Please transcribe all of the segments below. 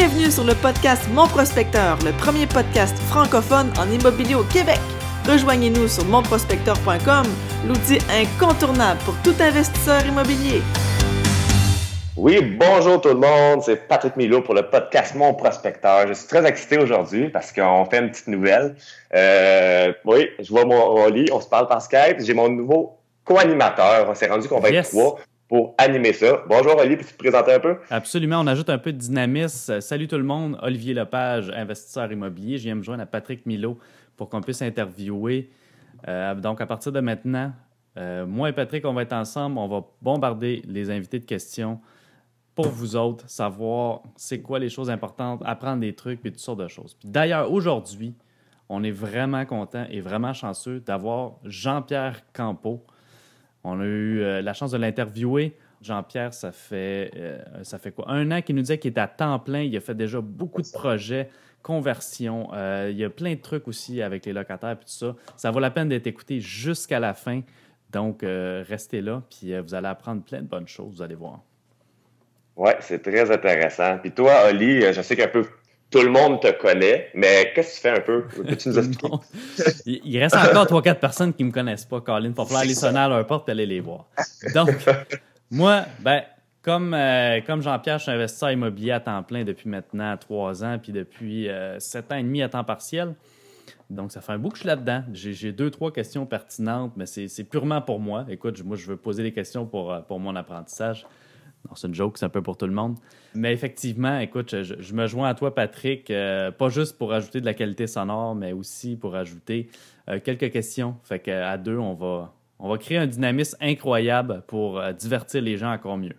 Bienvenue sur le podcast Mon Prospecteur, le premier podcast francophone en immobilier au Québec. Rejoignez-nous sur monprospecteur.com, l'outil incontournable pour tout investisseur immobilier. Oui, bonjour tout le monde, c'est Patrick Milo pour le podcast Mon Prospecteur. Je suis très excité aujourd'hui parce qu'on fait une petite nouvelle. Euh, oui, je vois mon lit, on se parle par Skype. J'ai mon nouveau co-animateur. On s'est rendu qu'on va être trois pour animer ça. Bonjour Olivier, peux-tu te présenter un peu? Absolument, on ajoute un peu de dynamisme. Salut tout le monde, Olivier Lepage, investisseur immobilier. Je viens me joindre à Patrick Milo pour qu'on puisse interviewer. Euh, donc à partir de maintenant, euh, moi et Patrick, on va être ensemble, on va bombarder les invités de questions pour vous autres, savoir c'est quoi les choses importantes, apprendre des trucs et toutes sortes de choses. D'ailleurs, aujourd'hui, on est vraiment content et vraiment chanceux d'avoir Jean-Pierre Campeau. On a eu euh, la chance de l'interviewer. Jean-Pierre, ça fait, euh, ça fait quoi? Un an qu'il nous disait qu'il est à temps plein. Il a fait déjà beaucoup de projets, conversion. Euh, il y a plein de trucs aussi avec les locataires et tout ça. Ça vaut la peine d'être écouté jusqu'à la fin. Donc, restez là, puis vous allez apprendre plein de bonnes choses, vous allez voir. Oui, c'est très intéressant. Puis toi, Oli, je sais qu'un peu tout le monde te connaît, mais qu'est-ce que tu fais un peu? Peux-tu nous expliquer? Il reste encore trois, quatre personnes qui ne me connaissent pas, Colin. Va falloir aller sonner à leur porte et aller les voir. Donc, moi, ben, comme, euh, comme Jean-Pierre, je suis investisseur immobilier à temps plein depuis maintenant trois ans, puis depuis euh, sept ans et demi à temps partiel. Donc, ça fait un bout que je suis là-dedans. J'ai deux, trois questions pertinentes, mais c'est purement pour moi. Écoute, moi, je veux poser des questions pour, euh, pour mon apprentissage c'est une joke, c'est un peu pour tout le monde. Mais effectivement, écoute, je, me joins à toi, Patrick, euh, pas juste pour ajouter de la qualité sonore, mais aussi pour ajouter euh, quelques questions. Fait qu'à deux, on va, on va créer un dynamisme incroyable pour euh, divertir les gens encore mieux.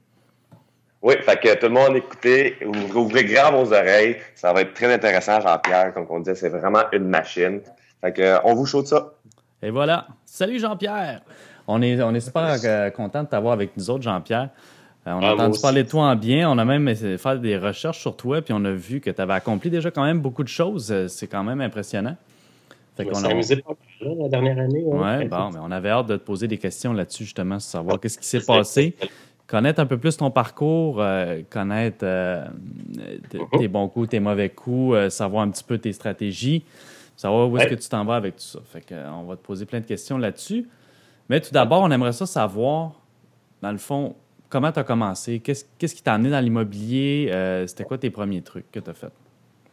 Oui, fait que tout le monde écoutez, ouvrez grand vos oreilles. Ça va être très intéressant, Jean-Pierre. Comme on disait, c'est vraiment une machine. Fait que, on vous chaude ça. Et voilà. Salut Jean-Pierre. On est, on est super content de t'avoir avec nous autres, Jean-Pierre. Euh, on a ah, entendu parler de toi en bien. On a même faire des recherches sur toi, puis on a vu que tu avais accompli déjà quand même beaucoup de choses. Euh, c'est quand même impressionnant. Fait on a amusé pas mal la dernière année. Oui, bon, mais on avait hâte de te poser des questions là-dessus, justement, sur savoir qu'est-ce qui s'est passé. Connaître un peu plus ton parcours, euh, connaître uh-huh. tes bons coups, tes mauvais coups, savoir un petit peu tes stratégies, savoir où est-ce que tu t'en vas avec tout ça. Fait on va te poser plein de questions là-dessus. Mais tout d'abord, on aimerait ça savoir, dans le fond, comment tu as commencé? Qu'est-ce, qui t'a amené dans l'immobilier? Euh, c'était quoi tes premiers trucs que tu as fait?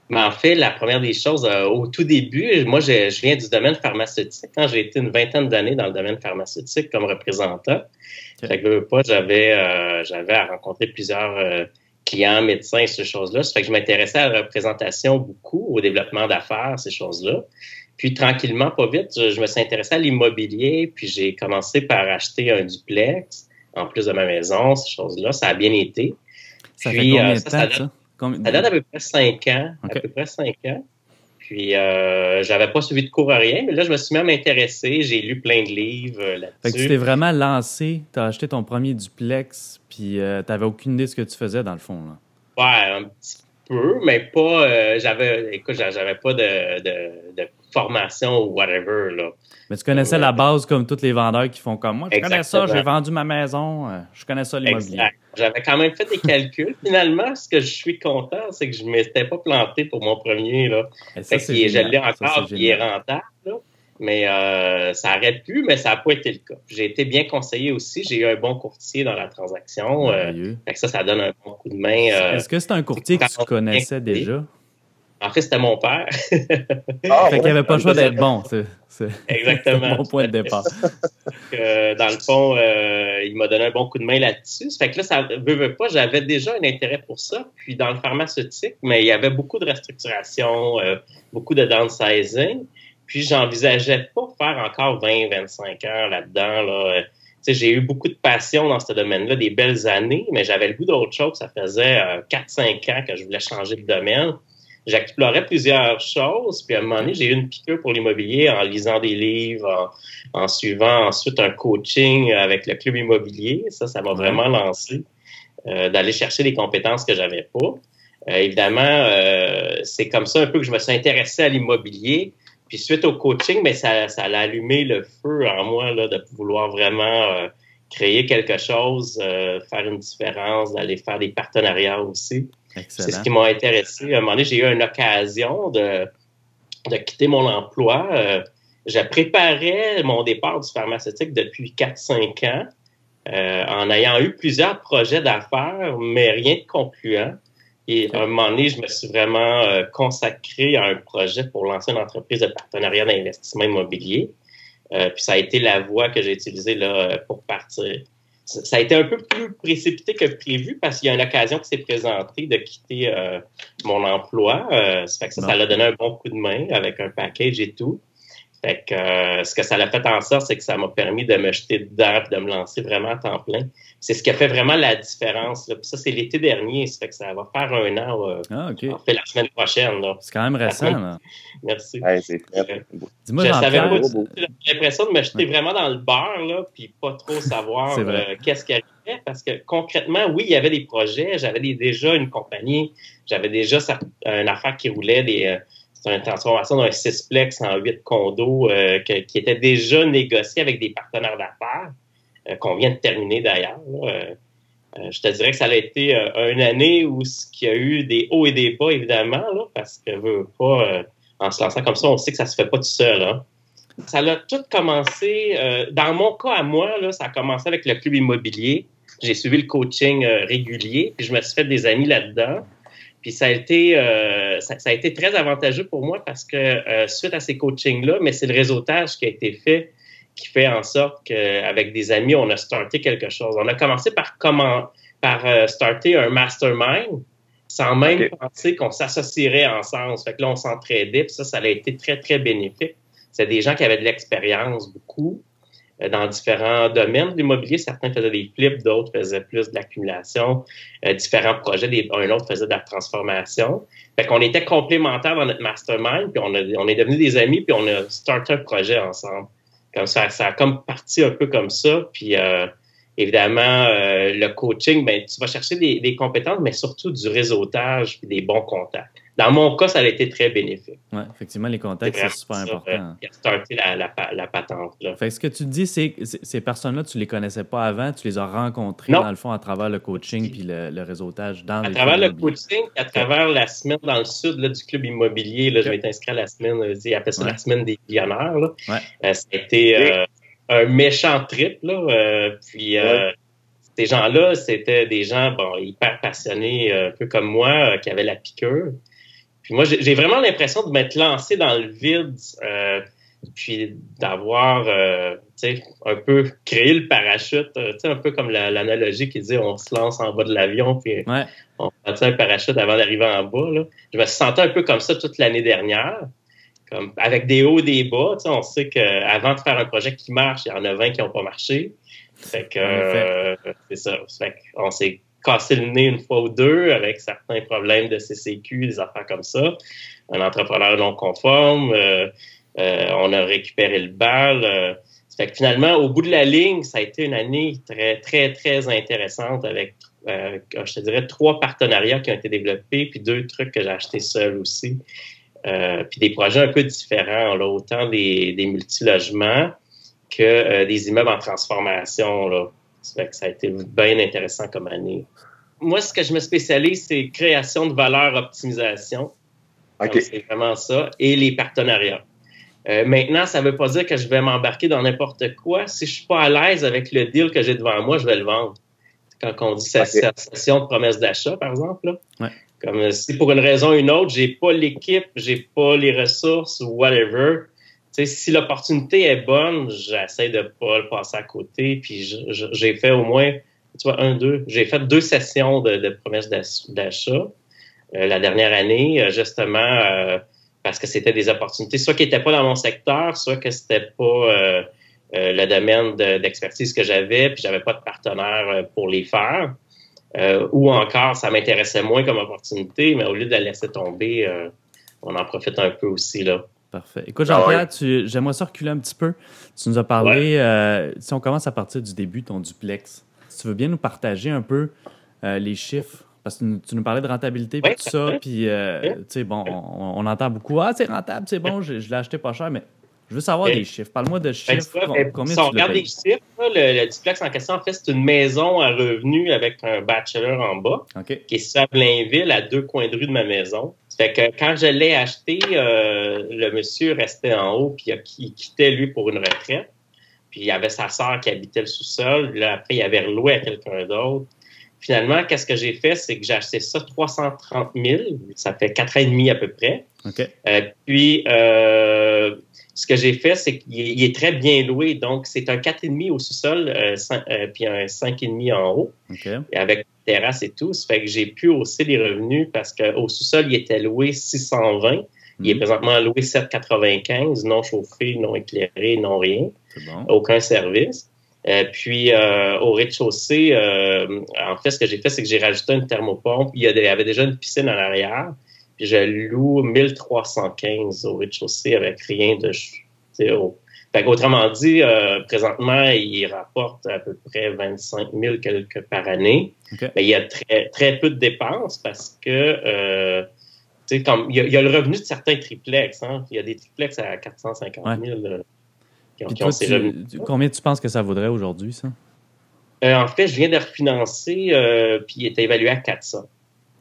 Mais en fait, la première des choses, euh, au tout début, moi, je, viens du domaine pharmaceutique. Quand j'ai été une vingtaine d'années dans le domaine pharmaceutique comme représentant, fait que, pas, j'avais, euh, j'avais à rencontrer plusieurs clients, médecins, ces choses-là. Ça fait que je m'intéressais à la représentation beaucoup, au développement d'affaires, ces choses-là. Puis tranquillement, pas vite, je, je me suis intéressé à l'immobilier, puis j'ai commencé par acheter un duplex en plus de ma maison, ces choses-là. Ça a bien été. Ça fait combien euh, de temps, ça? Ça date, à peu près cinq ans. À peu près cinq ans. Puis, euh, j'avais pas suivi de cours à rien, mais là, je me suis même intéressé. J'ai lu plein de livres euh, là-dessus. Fait que tu t'es vraiment lancé, tu as acheté ton premier duplex, puis euh, tu n'avais aucune idée de ce que tu faisais, dans le fond. Là. Ouais, un petit peu, mais pas. j'avais, écoute, j'avais pas de, de, formation ou whatever. Là. Mais tu connaissais la base comme tous les vendeurs qui font comme moi. Je connais ça, j'ai vendu ma maison, euh, je connais ça l'immobilier. J'avais quand même fait des calculs. Finalement, ce que je suis content, c'est que je ne m'étais pas planté pour mon premier. Là. Ça, fait je l'ai encore, il est rentable. Mais euh, ça aurait pu, mais ça n'a pas été le cas. J'ai été bien conseillé aussi. J'ai eu un bon courtier dans la transaction. Euh, ça, ça donne un bon coup de main. Est-ce que c'est un courtier que tu connaissais déjà? En fait, c'était mon père. ah, fait qu'il n'y avait pas le choix d'être bon. C'est, Exactement. un bon point de départ. dans le fond, euh, il m'a donné un bon coup de main là-dessus. Fait que là, ça veut, veut pas, j'avais déjà un intérêt pour ça. Puis dans le pharmaceutique, mais il y avait beaucoup de restructuration, euh, beaucoup de downsizing. Puis j'envisageais pas faire encore 20, 25 heures là-dedans. Là. J'ai eu beaucoup de passion dans ce domaine-là, des belles années, mais j'avais le goût d'autre chose. Ça faisait 4-5 euh, ans que je voulais changer de domaine j'explorais plusieurs choses. Puis à un moment donné, j'ai eu une piqûre pour l'immobilier en lisant des livres, en, suivant ensuite un coaching avec le club immobilier. Ça, ça m'a vraiment lancé euh, d'aller chercher des compétences que j'avais pas. Euh, évidemment, euh, c'est comme ça un peu que je me suis intéressé à l'immobilier. Puis suite au coaching, mais ça, ça a allumé le feu en moi là, de vouloir vraiment créer quelque chose, faire une différence, d'aller faire des partenariats aussi. C'est ce qui m'a intéressé. À un moment donné, j'ai eu une occasion de, de quitter mon emploi. Euh, je préparais mon départ du pharmaceutique depuis 4-5 ans, euh, en ayant eu plusieurs projets d'affaires, mais rien de concluant. Et à un moment donné, je me suis vraiment euh, consacré à un projet pour lancer une entreprise de partenariat d'investissement immobilier. Euh, puis ça a été la voie que j'ai utilisée là, pour partir. Ça a été un peu plus précipité que prévu parce qu'il y a une occasion qui s'est présentée de quitter euh, mon emploi. ça fait que ça, ça a donné un bon coup de main avec un package et tout. Fait que ce que ça l'a fait en sorte, c'est que ça m'a permis de me jeter dedans de me lancer vraiment à temps plein. C'est ce qui a fait vraiment la différence. Là. ça, c'est l'été dernier. Ça fait que ça va faire un an. Euh, ah, OK. fait la semaine prochaine. C'est quand même récent. Là. Merci. c'est Dis-moi, J'avais l'impression de me jeter vraiment dans le beurre, là, puis pas trop savoir euh, qu'est-ce qui arrivait. Parce que concrètement, oui, il y avait des projets. J'avais déjà une compagnie. J'avais déjà une affaire qui roulait, des une transformation d'un sixplex en huit condos euh, qui était déjà négocié avec des partenaires d'affaires, euh, qu'on vient de terminer d'ailleurs. Euh, je te dirais que ça a été une année où il y a eu des hauts et des bas, évidemment, parce que pas, en se lançant comme ça, on sait que ça se fait pas tout seul. Hein. Ça a tout commencé, dans mon cas à moi, là, ça a commencé avec le club immobilier. J'ai suivi le coaching régulier, puis je me suis fait des amis là-dedans. Puis ça a été, euh, ça, a été très avantageux pour moi parce que euh, suite à ces coachings-là, mais c'est le réseautage qui a été fait qui fait en sorte qu'avec des amis, on a starté quelque chose. On a commencé par comment, par euh, starter un mastermind sans même penser qu'on s'associerait ensemble. Fait que là, on s'entraidait, puis ça, ça a été très, très bénéfique. C'est des gens qui avaient de l'expérience, beaucoup. Euh, dans différents domaines de l'immobilier. Certains faisaient des flips, d'autres faisaient plus de l'accumulation. Euh, différents projets, un autre faisait de la transformation. Fait qu'on était complémentaires dans notre mastermind, puis on, on est devenus des amis, puis on a starté un projet ensemble. Comme ça, ça a comme parti un peu comme ça. Puis euh, évidemment, le coaching, ben, tu vas chercher des, des compétences, mais surtout du réseautage puis des bons contacts. Dans mon cas, ça a été très bénéfique. Oui, effectivement, les contacts, c'est super important. Il a starté la, la, la patente. Là. Fait ce que tu dis, c'est que ces personnes-là, tu ne les connaissais pas avant, tu les as rencontrées, dans le fond, à travers le coaching puis le, réseautage dans À travers le coaching, à travers la semaine dans le sud là, du club immobilier, là, je vais t'inscrire à la semaine, euh, ils appellent ça la semaine des millionnaires. Là. Ouais. C'était euh, un méchant trip. Là, puis ces gens-là, c'était des gens bon, hyper passionnés, un peu comme moi, qui avaient la piqûre. Puis moi, j'ai vraiment l'impression de m'être lancé dans le vide, euh, puis d'avoir, euh, un peu créé le parachute, euh, sais, un peu comme l'analogie qui dit on se lance en bas de l'avion, puis on fait un parachute avant d'arriver en bas. Là. Je me sentais un peu comme ça toute l'année dernière, comme avec des hauts, des bas. On sait qu'avant de faire un projet qui marche, il y en a 20 qui n'ont pas marché. Fait que euh, c'est ça. Fait on s'est cassé le nez une fois ou deux avec certains problèmes de CCQ, des affaires comme ça. Un entrepreneur non conforme, euh, euh, on a récupéré le bal. Euh, finalement, au bout de la ligne, ça a été une année très, très, très intéressante avec, je te dirais, trois partenariats qui ont été développés, puis deux trucs que j'ai achetés seul aussi. puis des projets un peu différents, autant des, des multilogements que des immeubles en transformation. Là. Ça, ça a été bien intéressant comme année. Moi, ce que je me spécialise, c'est création de valeur, optimisation. C'est vraiment ça. Et les partenariats. Euh, maintenant, ça ne veut pas dire que je vais m'embarquer dans n'importe quoi. Si je ne suis pas à l'aise avec le deal que j'ai devant moi, je vais le vendre. Quand on dit session de promesse d'achat, par exemple. Comme si pour une raison ou une autre, j'ai pas l'équipe, j'ai pas les ressources ou whatever, si l'opportunité est bonne, j'essaie de pas le passer à côté. Puis j'ai fait au moins, tu vois, un, deux. J'ai fait deux sessions de, promesses d'achat euh, la dernière année, euh, justement euh, parce que c'était des opportunités, soit qui n'étaient pas dans mon secteur, soit que c'était pas le domaine d'expertise que j'avais, puis j'avais pas de partenaire pour les faire. ou encore, ça m'intéressait moins comme opportunité, mais au lieu de la laisser tomber, on en profite un peu aussi là. Parfait. Écoute, Jean-Pierre, ah j'aimerais ça reculer un petit peu. Tu nous as parlé, euh, si on commence à partir du début, ton duplex, si tu veux bien nous partager un peu euh, les chiffres, parce que tu nous parlais de rentabilité et tout ça, puis, euh, tu sais, bon, on, entend beaucoup, ah, c'est rentable, c'est bon, je, l'ai acheté pas cher, mais Je veux savoir des chiffres. Parle-moi de chiffres. combien si on regarde les chiffres, le, duplex en question, en fait, c'est une maison à revenus avec un bachelor en bas, qui est sur Blainville, à deux coins de rue de ma maison. Fait que quand je l'ai acheté, euh, le monsieur restait en haut, puis il quittait lui pour une retraite. Puis il y avait sa sœur qui habitait le sous-sol. Là, après, il avait reloué à quelqu'un d'autre. Finalement, qu'est-ce que j'ai fait? C'est que j'ai acheté ça 330 000. Ça fait quatre ans et demi à peu près. Euh, puis, euh, ce que j'ai fait, c'est qu'il est très bien loué. Donc, c'est un 4,5 au sous-sol, euh, puis un 5,5 en haut, avec terrasse et tout. Ça fait que j'ai pu hausser les revenus parce qu'au sous-sol, il était loué 620. Il est mhm. présentement loué 7,95, non chauffé, non éclairé, non rien. Aucun service. Euh, puis au rez-de-chaussée, en fait, ce que j'ai fait, c'est que j'ai rajouté une thermopompe. Il y avait déjà une piscine en arrière. Puis je loue 1315 au rez-de-chaussée avec rien de haut. Fait autrement dit, euh, présentement, il rapporte à peu près 25 000 quelques par année. Mais il y a très, très peu de dépenses parce que euh, comme, il, y a, le revenu de certains triplex. Hein. Il y a des triplex à 450 000 euh, qui ont, ces revenus. Combien tu penses que ça vaudrait aujourd'hui, ça? en fait, je viens de refinancer, puis il est évalué à 400.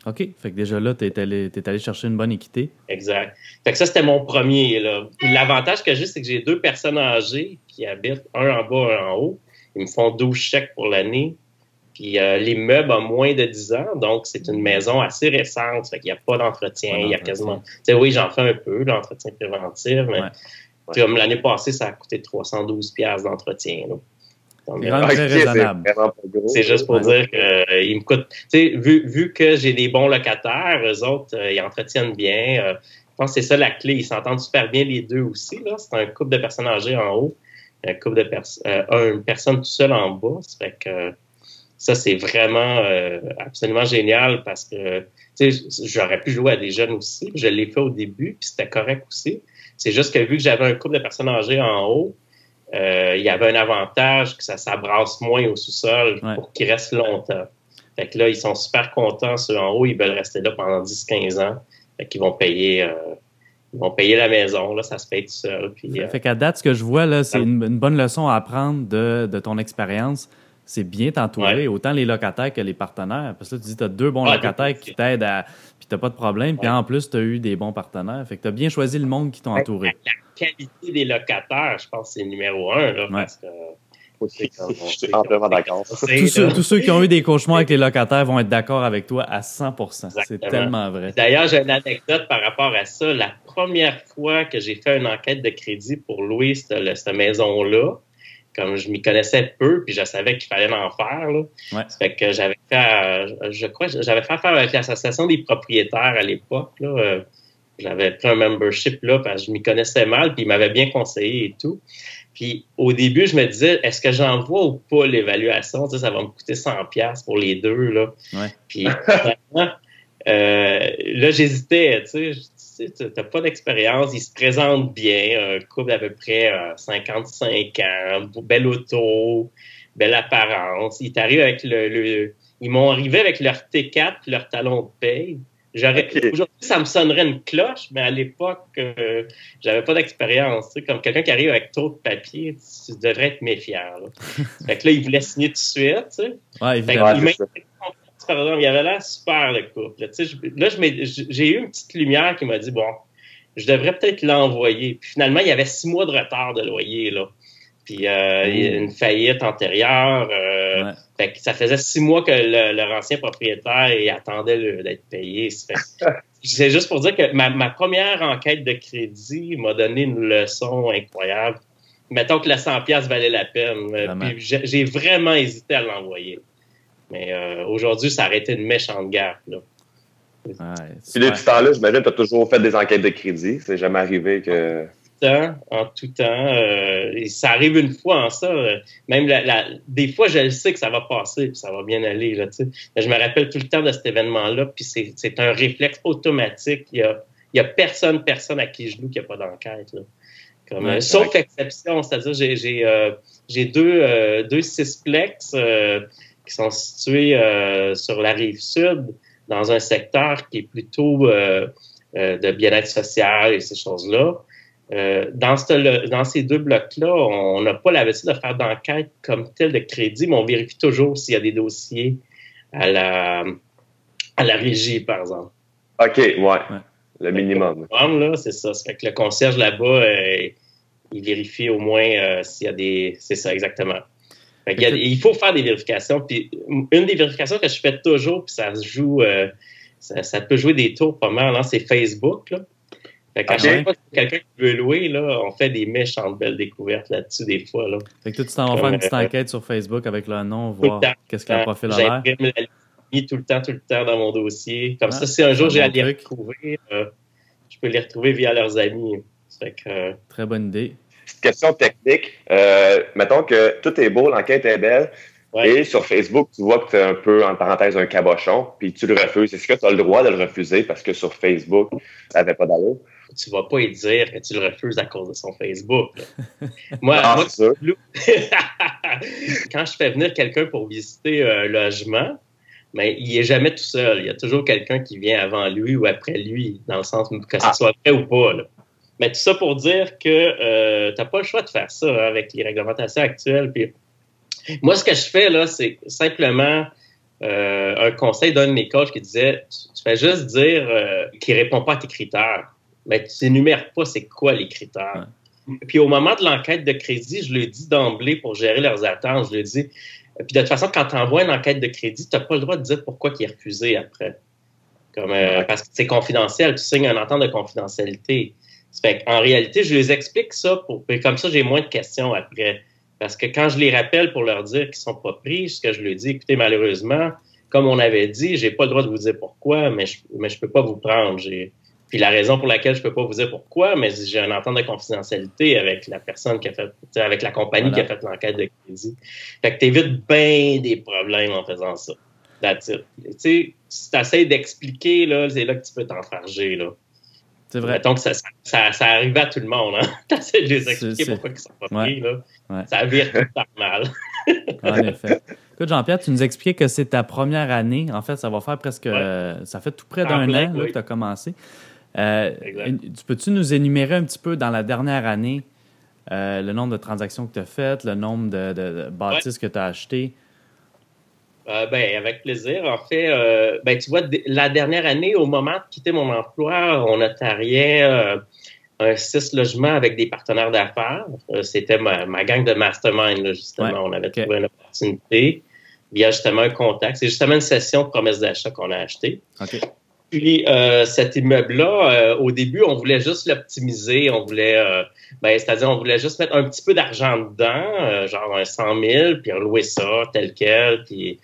OK. Fait que déjà là, tu es allé, allé chercher une bonne équité. Exact. Fait que ça, c'était mon premier. L'avantage que j'ai, c'est que j'ai deux personnes âgées qui habitent, un en bas, un en haut. Ils me font 12 chèques pour l'année. Puis euh, l'immeuble a moins de 10 ans, donc c'est une maison assez récente. Fait qu'il n'y a pas d'entretien. Il y a quasiment. Tu sais, oui, j'en fais un peu, l'entretien préventif, mais comme l'année passée, ça a coûté 312 d'entretien. C'est juste pour dire qu'ils euh, me coûtent. Vu, vu que j'ai des bons locataires, eux autres, euh, ils entretiennent bien. Euh, je pense que c'est ça la clé. Ils s'entendent super bien les deux aussi. C'est un couple de personnes âgées en haut, un couple de personnes, une personne tout seul en bas. Ça fait que ça, c'est vraiment absolument génial parce que j'aurais pu jouer à des jeunes aussi. Je l'ai fait au début, puis c'était correct aussi. C'est juste que vu que j'avais un couple de personnes âgées en haut, il y avait un avantage que ça s'abrasse moins au sous-sol pour qu'ils restent longtemps. Fait que là, ils sont super contents, ceux en haut, ils veulent rester là pendant 10-15 ans. Fait qu'ils vont payer, euh, ils vont payer la maison, là, ça se paye tout seul. Puis, euh, fait qu'à date, ce que je vois, là, c'est une, bonne leçon à apprendre de, de ton expérience. C'est bien t'entourer, autant les locataires que les partenaires. Parce que là, tu dis, tu as deux bons locataires qui t'aident à puis t'as pas de problème. Puis en plus, tu as eu des bons partenaires. Fait que tu as bien choisi le monde qui t'ont entouré. La, qualité des locataires, je pense que c'est numéro un. Là, parce que, je suis d'accord. Tous, ceux, qui ont eu des cauchemars avec les locataires vont être d'accord avec toi à 100% C'est tellement vrai. D'ailleurs, j'ai une anecdote par rapport à ça. La première fois que j'ai fait une enquête de crédit pour louer cette maison-là, comme je m'y connaissais peu, puis je savais qu'il fallait en faire. Là. Ouais. Fait que j'avais fait, euh, je crois, j'avais fait affaire avec l'association des propriétaires à l'époque. Euh, j'avais pris un membership là parce que je m'y connaissais mal, puis ils m'avaient bien conseillé et tout. Puis au début, je me disais, est-ce que j'envoie ou pas l'évaluation? Tu sais, ça va me coûter 100 pièces pour les deux. Là. Ouais. Puis euh, là, j'hésitais. Tu sais, tu n'as pas d'expérience, il se présente bien, un couple d'à peu près 55 euh, ans, belle auto, belle apparence. Ils t'arrivent avec le, ils m'ont arrivé avec leur T4, leur talon de paye. J'aurais, Aujourd'hui, ça me sonnerait une cloche, mais à l'époque, euh, j'avais pas d'expérience. Comme quelqu'un qui arrive avec trop de papier, tu, devrais être méfiant. Là. fait que là, il voulait signer tout de suite. Tu sais. Ouais, il y avait l'air super le couple. Là, j'ai eu une petite lumière qui m'a dit bon, je devrais peut-être l'envoyer. Puis finalement, il y avait six mois de retard de loyer là. Puis euh, il y a une faillite antérieure. Euh, ça faisait six mois que leur ancien propriétaire attendait d'être payé. C'est juste pour dire que ma, première enquête de crédit m'a donné une leçon incroyable. Mettons que la 100$ valait la peine. J'ai vraiment hésité à l'envoyer. Mais euh, aujourd'hui, ça aurait été une méchante guerre. Là. Ouais, Puis depuis ce temps-là, j'imagine que tu as toujours fait des enquêtes de crédit. C'est jamais arrivé que. En tout temps. Euh, ça arrive une fois en ça. même la, des fois, je le sais que ça va passer puis ça va bien aller. Là, je me rappelle tout le temps de cet événement-là. Puis c'est un réflexe automatique. Il y a, il y a personne, personne à qui je loue qui n'a pas d'enquête. Comme, sauf exception, c'est-à-dire j'ai j'ai euh, deux, euh, deux cisplex qui sont situés euh, sur la rive sud, dans un secteur qui est plutôt euh, euh, de bien-être social et ces choses-là. euh, dans, ce, dans ces deux blocs-là, on n'a pas l'habitude de faire d'enquête comme telle de crédit, mais on vérifie toujours s'il y a des dossiers à la, à la régie, par exemple. OK, ouais. Le minimum. Là, c'est ça. C'est que le concierge là-bas, euh, il vérifie au moins euh, s'il y a des. C'est ça, exactement. Il, faut faire des vérifications. Puis une des vérifications que je fais toujours, puis ça se joue, ça, peut jouer des tours pas mal, hein, c'est Facebook. Là. Fait qu'à chaque fois que quelqu'un qui veut louer, là, on fait des méchantes belles découvertes là-dessus des fois. Là. Fait que toi, tu t'en vas faire une petite euh, enquête sur Facebook avec le nom, voir qu'est-ce que le profil a l'air. mis tout le temps, tout le temps dans mon dossier. Comme ah, ça, si un jour j'ai à les retrouver, euh, je peux les retrouver via leurs amis. Fait que, euh, Très bonne idée. Question technique. mettons que tout est beau, l'enquête est belle. Et sur Facebook, tu vois que tu es un peu, en parenthèse, un cabochon, puis tu le refuses. Est-ce que tu as le droit de le refuser parce que sur Facebook, ça n'avait pas d'allure? tu vas pas y dire que tu le refuses à cause de son Facebook. moi, ah, moi quand je fais venir quelqu'un pour visiter un logement, mais il est jamais tout seul. Il y a toujours quelqu'un qui vient avant lui ou après lui, dans le sens que ce ah. soit vrai ou pas. Mais tout ça pour dire que euh, tu n'as pas le choix de faire ça hein, avec les réglementations actuelles. Puis, moi, ce que je fais, là, c'est simplement euh, un conseil d'un de mes coachs qui disait tu, fais juste dire euh, qu'il ne répond pas à tes critères mais tu n'énumères pas c'est quoi les critères. Puis au moment de l'enquête de crédit, je le dis d'emblée pour gérer leurs attentes, je le dis. Puis de toute façon, quand tu envoies une enquête de crédit, tu n'as pas le droit de dire pourquoi il est refusé après. Comme, euh, parce que c'est confidentiel, tu signes un entente de confidentialité. Fait en réalité, je les explique ça pour, comme ça, j'ai moins de questions après. Parce que quand je les rappelle pour leur dire qu'ils sont pas pris, ce que je leur dis, écoutez, malheureusement, comme on avait dit, j'ai pas le droit de vous dire pourquoi, mais je, mais je peux pas vous prendre. Puis la raison pour laquelle je peux pas vous dire pourquoi, mais j'ai un entente de confidentialité avec la personne qui a fait, avec la compagnie qui a fait l'enquête de crédit. Fait que t'évites bien des problèmes en faisant ça. Tu sais, si t'essayes d'expliquer, là, c'est là que tu peux t'enfarger, là. C'est vrai. Donc, ça, ça, ça, arrive à tout le monde, hein. T'essayes de les expliquer pourquoi ils sont pas pris, là. Ça vire tout mal. en effet. Écoute, Jean-Pierre, tu nous expliquais que c'est ta première année. En fait, ça va faire presque. Ça fait tout près d'un an que tu as commencé. Euh, peux-tu nous énumérer un petit peu dans la dernière année euh, le nombre de transactions que tu as faites, le nombre de, bâtisses que tu as achetées? Euh, ben, avec plaisir. En fait, ben, tu vois, la dernière année, au moment de quitter mon emploi, on notariait un six logements avec des partenaires d'affaires. C'était ma, gang de mastermind, justement. On avait trouvé une opportunité via justement un contact. C'est justement une session de promesse d'achat qu'on a acheté. Puis euh, cet immeuble-là, euh, au début, on voulait juste l'optimiser. On voulait, euh, ben, c'est-à-dire, on voulait juste mettre un petit peu d'argent dedans, genre un 100 000, puis louer ça tel quel, puis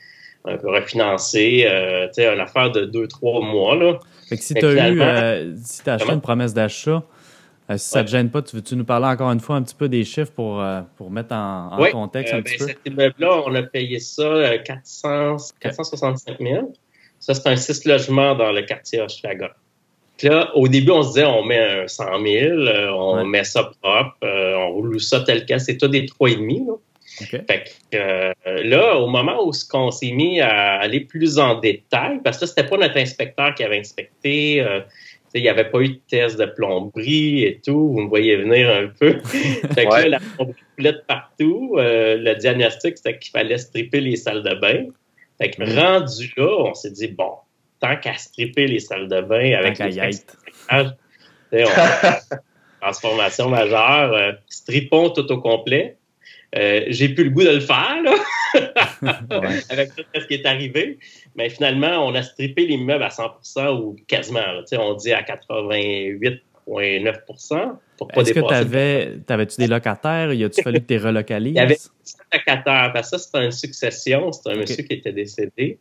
un peu refinancer, tu sais, une affaire de deux, trois mois. Là. Fait que si tu as eu, si as acheté une promesse d'achat, si ça ne te gêne pas, tu veux-tu nous parler encore une fois un petit peu des chiffres pour, pour mettre en, contexte un petit ben, peu? Cet immeuble-là, on a payé ça 400, 465 000. Ça, c'est un six logements dans le quartier Hochelaga. Là, au début, on se disait, on met un 100 000, euh, on met ça propre, euh, on roule ça tel quel. C'est tout des 3,5. Fait que, euh, là, au moment où on s'est mis à aller plus en détail, parce que c'était pas notre inspecteur qui avait inspecté, il n'y avait pas eu de test de plomberie et tout, vous me voyez venir un peu. fait que là, la plomberie coulait partout. le diagnostic, c'était qu'il fallait stripper les salles de bain. Fait que rendu là, on s'est dit, bon, tant qu'à stripper les salles de bain avec les transformation majeure, euh, stripons tout au complet. Euh, j'ai plus le goût de le faire, là, avec tout ce qui est arrivé. Mais finalement, on a strippé les meubles à 100% ou quasiment. on dit à 88% est-ce que tu avais, tu des locataires? Y a-tu fallu que tu les relocalises? Il y avait des locataires. Parce que ça, c'était une succession. C'était un monsieur qui était décédé.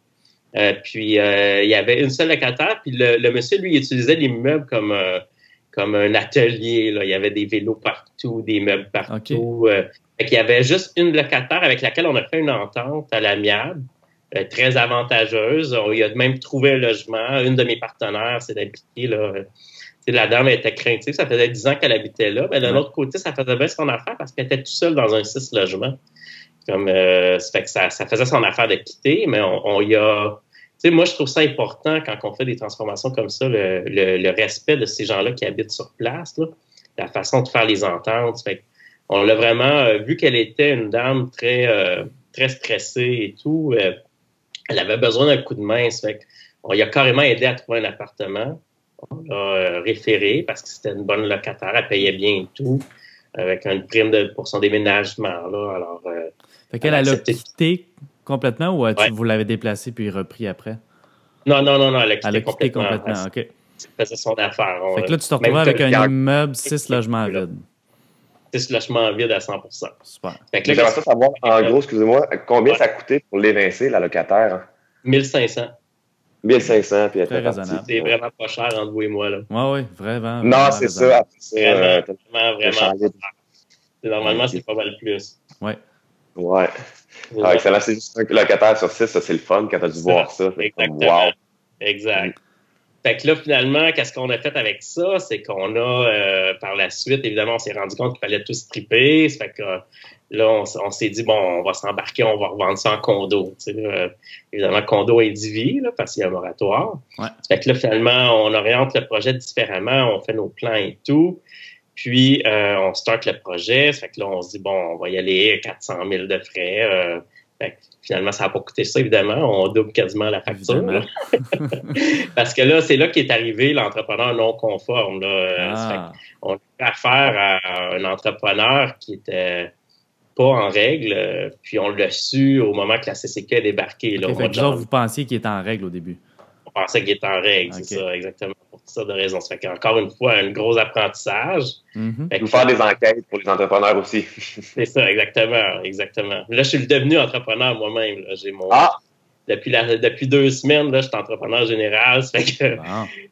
Euh, puis, euh, il y avait une seule locataire. Puis, le, monsieur, lui, il utilisait l'immeuble comme, comme un atelier. Là. Il y avait des vélos partout, des meubles partout. Il y avait juste une locataire avec laquelle on a fait une entente à l'amiable. très avantageuse. On y a même trouvé un logement. Une de mes partenaires s'est impliquée là, la dame était craintive, ça faisait 10 ans qu'elle habitait là. Mais de l'autre côté, ça faisait bien son affaire parce qu'elle était toute seule dans un six logements. Comme, euh, ça, fait que ça, faisait son affaire de quitter, mais on, y a. Moi, je trouve ça important quand on fait des transformations comme ça, le, respect de ces gens-là qui habitent sur place. la façon de faire les ententes. Fait on l'a vraiment vu qu'elle était une dame très très stressée et tout. elle avait besoin d'un coup de main. Fait on lui a carrément aidé à trouver un appartement. On l'a référé parce que c'était une bonne locataire, elle payait bien et tout, avec une prime de, pour son déménagement. Là. Alors, fait qu'elle a quitté complètement ou vous l'avez déplacé puis repris après? Non, non, non, non, elle a quitté, elle a quitté complètement. OK. Elle faisait son affaire. fait que là, tu te retrouvais avec un immeuble, six logements vides. Six logements vides à 100 Super. Fait que là, ça savoir, en gros, excusez-moi, combien ça a coûté pour l'évincer, la locataire? 1500. 1500, puis Très raisonnable. C'est vraiment pas cher entre vous et moi. Là. Oui, oui, vraiment. Non, c'est ça. Vraiment, vraiment, vraiment. Normalement, c'est pas mal plus. Oui. Ouais. Ah, excellent. C'est juste un locataire sur six, ça, c'est le fun quand tu as dû voir ça. Exactement. Wow. Exact. Fait que là, finalement, qu'est-ce qu'on a fait avec ça? C'est qu'on a, euh, par la suite, évidemment, on s'est rendu compte qu'il fallait tout stripper. Fait que là, on, s'est dit, bon, on va s'embarquer, on va revendre ça en condo. Tu sais, là, évidemment, condo individu, là, parce qu'il y a un moratoire. Ouais. Fait que là, finalement, on oriente le projet différemment, on fait nos plans et tout. Puis, euh, on start le projet. Fait que là, on se dit, bon, on va y aller 400 000 de frais. Euh, fait que finalement, ça n'a pas coûté ça, évidemment. On double quasiment la facture. Parce que là, c'est là qu'est arrivé l'entrepreneur non conforme. Là. Ah. on a affaire à un entrepreneur qui était pas en règle, puis on l'a su au moment que la CCQ a débarqué. Là, fait vous pensiez qu'il était en règle au début? Qu'il était en règle, c'est ça, exactement ça de raison. Ça fait qu'encore une fois, un gros apprentissage. Mm faire des enquêtes pour les entrepreneurs aussi. c'est ça, exactement, exactement. Là, je suis devenu entrepreneur moi-même. J'ai mon. Ah! Depuis, la, depuis deux semaines, là, je suis entrepreneur général. Ça fait que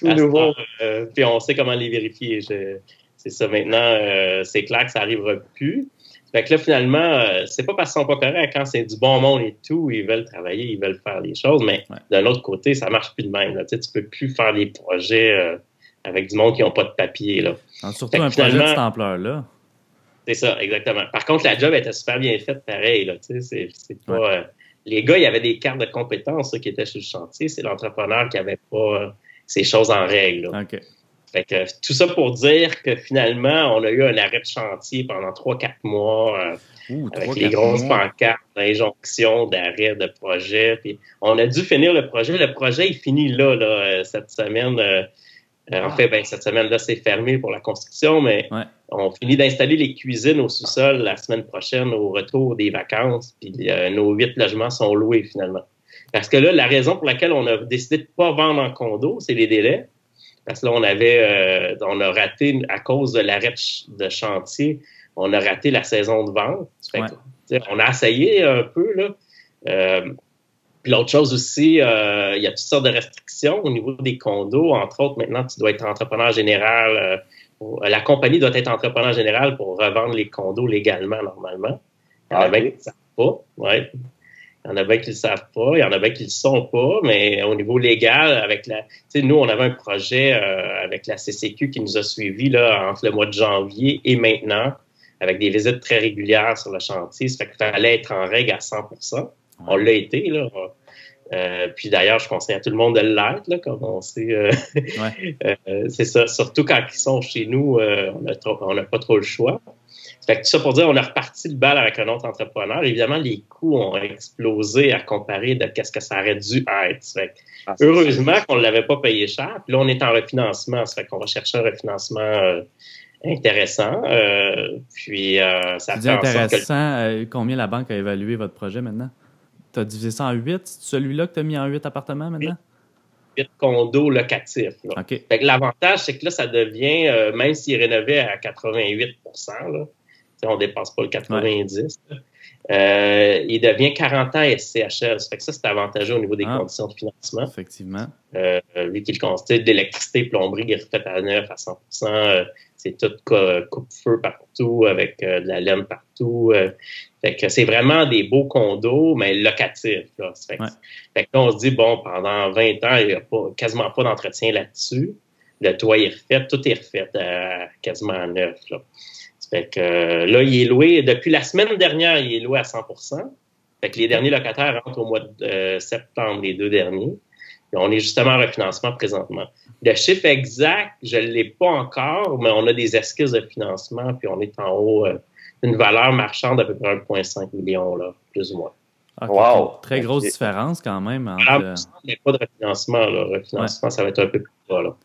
tout nouveau. Euh, puis on sait comment les vérifier. c'est ça. Maintenant, euh, c'est clair que ça n'arrivera plus. Fait que là, finalement, euh, c'est pas parce qu'ils sont pas corrects. Quand c'est du bon monde et tout, ils veulent travailler, ils veulent faire les choses, mais d'un autre côté, ça marche plus de même. Là. Tu, sais, tu peux plus faire des projets euh, avec du monde qui n'ont pas de papier. Là. surtout un projet de cette ampleur-là. C'est ça, exactement. Par contre, la job était super bien faite, pareil. Là, tu sais, c'est, pas, euh, les gars, il y avait des cartes de compétences qui étaient sur le chantier. C'est l'entrepreneur qui avait pas ces choses en règle. Là. Fait que, tout ça pour dire que finalement, on a eu un arrêt de chantier pendant 3-4 mois euh, avec les grosses pancartes d'injonction, d'arrêt de projet. Puis on a dû finir le projet. Le projet, il finit là, là euh, cette semaine. Euh, en fait, ben, cette semaine-là, c'est fermé pour la construction, mais on finit d'installer les cuisines au sous-sol la semaine prochaine au retour des vacances. Puis nos huit logements sont loués finalement. Parce que là, la raison pour laquelle on a décidé de ne pas vendre en condo, c'est les délais. Parce que là, on avait, euh, on a raté, à cause de l'arrêt de chantier, on a raté la saison de vente. on a essayé un peu, là. Euh, puis l'autre chose aussi, euh, il y a toutes sortes de restrictions au niveau des condos. Entre autres, maintenant, tu dois être entrepreneur général. la compagnie doit être entrepreneur général pour revendre les condos légalement, normalement. Il y en a ah, pas. Ouais. Il y en a bien qui ne le savent pas, il y en a bien qui ne le sont pas, mais au niveau légal, avec la, nous, on avait un projet euh, avec la CCQ qui nous a suivis là, entre le mois de janvier et maintenant, avec des visites très régulières sur le chantier. Ça fait qu'il fallait être en règle à 100% On l'a été, là. Euh, puis d'ailleurs, je conseille à tout le monde de l'être, comme on sait. Euh, c'est ça. Surtout quand ils sont chez nous, on n'a pas trop le choix. Fait que tout ça pour dire, on a reparti le bal avec un autre entrepreneur. Évidemment, les coûts ont explosé à comparer de qu'est-ce que ça aurait dû être. Fait ah, heureusement qu'on ne l'avait pas payé cher. Puis là, on est en refinancement. Ça fait qu'on va chercher un refinancement euh, intéressant. Euh, puis euh, ça fait intéressant. combien la banque a évalué votre projet maintenant? Tu as divisé ça en huit? C'est celui-là que tu as mis en huit appartements maintenant? Huit condos locatifs. l'avantage, c'est que là, ça devient, même s'il est rénové à 88 là, on ne dépasse pas le 90. Euh, il devient 40 ans SCHL. Ça fait que ça, c'est avantageux au niveau des ah. conditions de financement. Effectivement. Euh, lui qui le constate d'électricité, plomberie, il est refait à neuf à 100% euh, C'est tout coupe-feu partout, avec de la laine partout. fait que c'est vraiment des beaux condos, mais locatifs. Là. Fait, que, on se dit, bon, pendant 20 ans, il n'y a pas, quasiment pas d'entretien là-dessus. Le toit est refait, tout est refait quasiment neuf. Là. Fait que euh, là, il est loué, depuis la semaine dernière, il est loué à 100% Fait que les derniers locataires rentrent au mois de euh, septembre, les deux derniers. on est justement en refinancement présentement. Le chiffre exact, je ne l'ai pas encore, mais on a des esquisses de financement, puis on est en haut d'une valeur marchande d'à peu près 1,5 million, là, plus ou moins. wow! Très grosse différence quand même. Entre... Ah, il n'y a pas de refinancement. Là. refinancement, ça va être un peu plus bas. Là.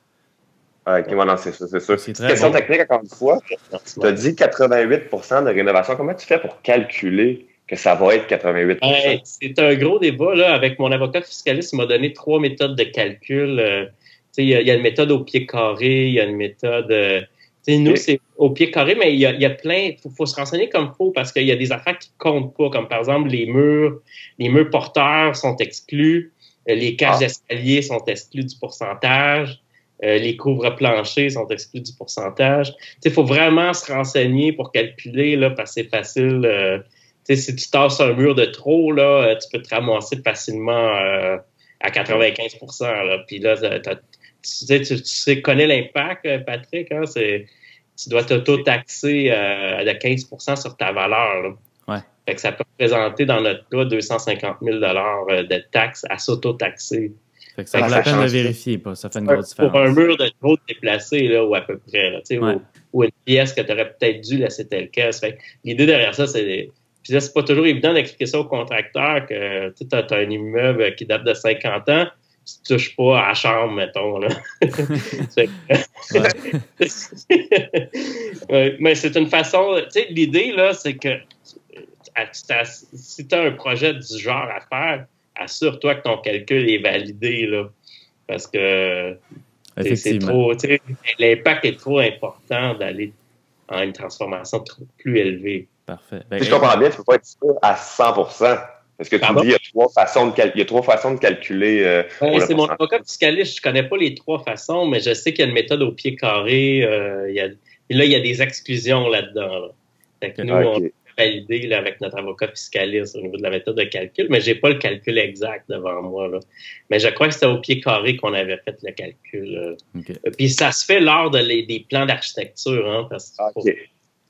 OK, voilà, c'est ça, c'est sûr. Question technique, encore une fois. Tu as dit 88% de rénovation. Comment tu fais pour calculer que ça va être 88% C'est un gros débat. Là, avec mon avocat fiscaliste, il m'a donné trois méthodes de calcul. Euh, il y, a une méthode au pied carré, il y a une méthode. Euh, nous, c'est au pied carré, mais il y a, y a plein. Il faut, se renseigner comme faut parce qu'il y a des affaires qui comptent pas, comme par exemple les murs. Les murs porteurs sont exclus. Euh, les cages ah. d'escalier sont exclus du pourcentage. Euh, les couvre-planchers sont exclus du pourcentage. Il faut vraiment se renseigner pour calculer, là, parce que c'est facile. Euh, si tu tasses un mur de trop, là, euh, tu peux te ramasser facilement à 95 là. Puis là, tu, tu, connais l'impact, Patrick. Hein, tu dois t'auto-taxer de 15% sur ta valeur. Fait que ça peut représenter, dans notre cas, 250 000 de taxes à s'auto-taxer ça vaut la peine de vérifier, pas. ça fait une grosse différence. Pour un mur de trop déplacé, là, ou à peu près, là, ou, ou, une pièce que tu aurais peut-être dû laisser telle caisse. L'idée derrière ça, c'est. Puis là, c'est pas toujours évident d'expliquer ça au contracteur que tu as, un immeuble qui date de 50 ans, tu touches pas à la chambre, mettons. Là. Mais c'est une façon. Tu sais, l'idée, là, c'est que si tu as un projet du genre à faire, assure-toi que ton calcul est validé, là, parce que c'est trop, l'impact est trop important d'aller en une transformation plus élevée. Parfait. Ben, si je comprends bien, tu ne peux pas être sûr à 100% parce que tu dis qu'il y a trois façons de, il y a trois façons de calculer. Euh, c'est mon avocat fiscaliste. Je ne connais pas les trois façons, mais je sais qu'il y a une méthode au pied carré. Euh, il y a, et là, il y a des exclusions là-dedans. Nous, on, valider là, avec notre avocat fiscaliste au niveau de la méthode de calcul, mais j'ai pas le calcul exact devant moi. Là. Mais je crois que c'était au pied carré qu'on avait fait le calcul. Puis ça se fait lors de les, des plans d'architecture, hein, parce qu'il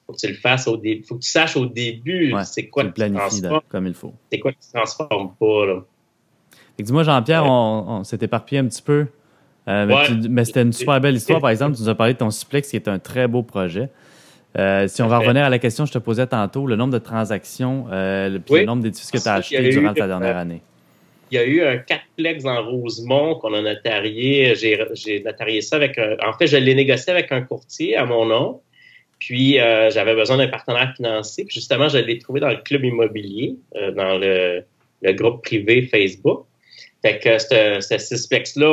faut, que tu le fasses au début. faut que tu saches au début c'est quoi que tu comme il faut. C'est quoi qui ne transforme pas. Là. Dis-moi, Jean-Pierre, on, on s'est éparpillé un petit peu. Euh, mais, c'était une super belle histoire. Par exemple, tu nous as parlé de ton Suplex, qui est un très beau projet. Euh, si on va revenir à la question que je te posais tantôt, le nombre de transactions, euh, le, nombre d'édifices que tu as achetés durant ta dernière année. Il y a eu un quatreplex en Rosemont qu'on a notarié. J'ai notarié ça avec un, En fait, je l'ai négocié avec un courtier à mon nom. Puis, euh, j'avais besoin d'un partenaire financier. Puis, justement, je l'ai trouvé dans le club immobilier, dans le, groupe privé Facebook. Fait que ce, ce sixplex-là,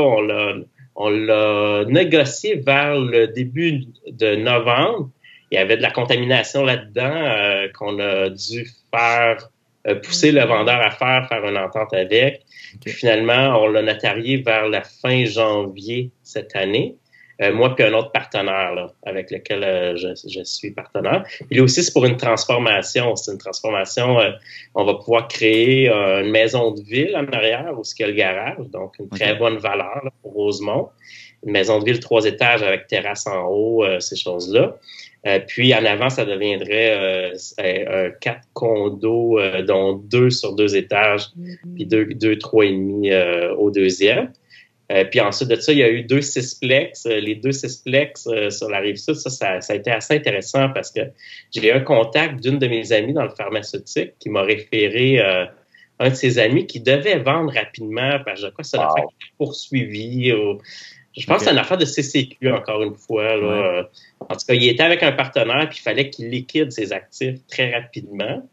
on l'a négocié vers le début de novembre il y avait de la contamination là-dedans euh, qu'on a dû faire euh, pousser le vendeur à faire, faire une entente avec. Puis finalement, on l'a notarié vers la fin janvier cette année. Euh, moi puis un autre partenaire là, avec lequel je, je, suis partenaire. Puis là aussi, c'est pour une transformation. C'est une transformation. on va pouvoir créer une maison de ville en arrière où il y a le garage, donc une très bonne valeur pour Rosemont. Une maison de ville trois étages avec terrasse en haut, ces choses-là. Euh, puis en avant, ça deviendrait euh, un quatre condos, euh, dont deux sur deux étages, mm-hmm. puis deux, deux, trois et demi au deuxième. puis ensuite de ça, il y a eu deux cisplex. les deux cisplex sur la rive sud, ça, ça, ça, a été assez intéressant parce que j'ai eu un contact d'une de mes amies dans le pharmaceutique qui m'a référé un de ses amis qui devait vendre rapidement parce que je crois que ça a fait poursuivi. Je pense que c'est une affaire de CCQ, encore une fois. Là. En tout cas, il était avec un partenaire, puis il fallait qu'il liquide ses actifs très rapidement.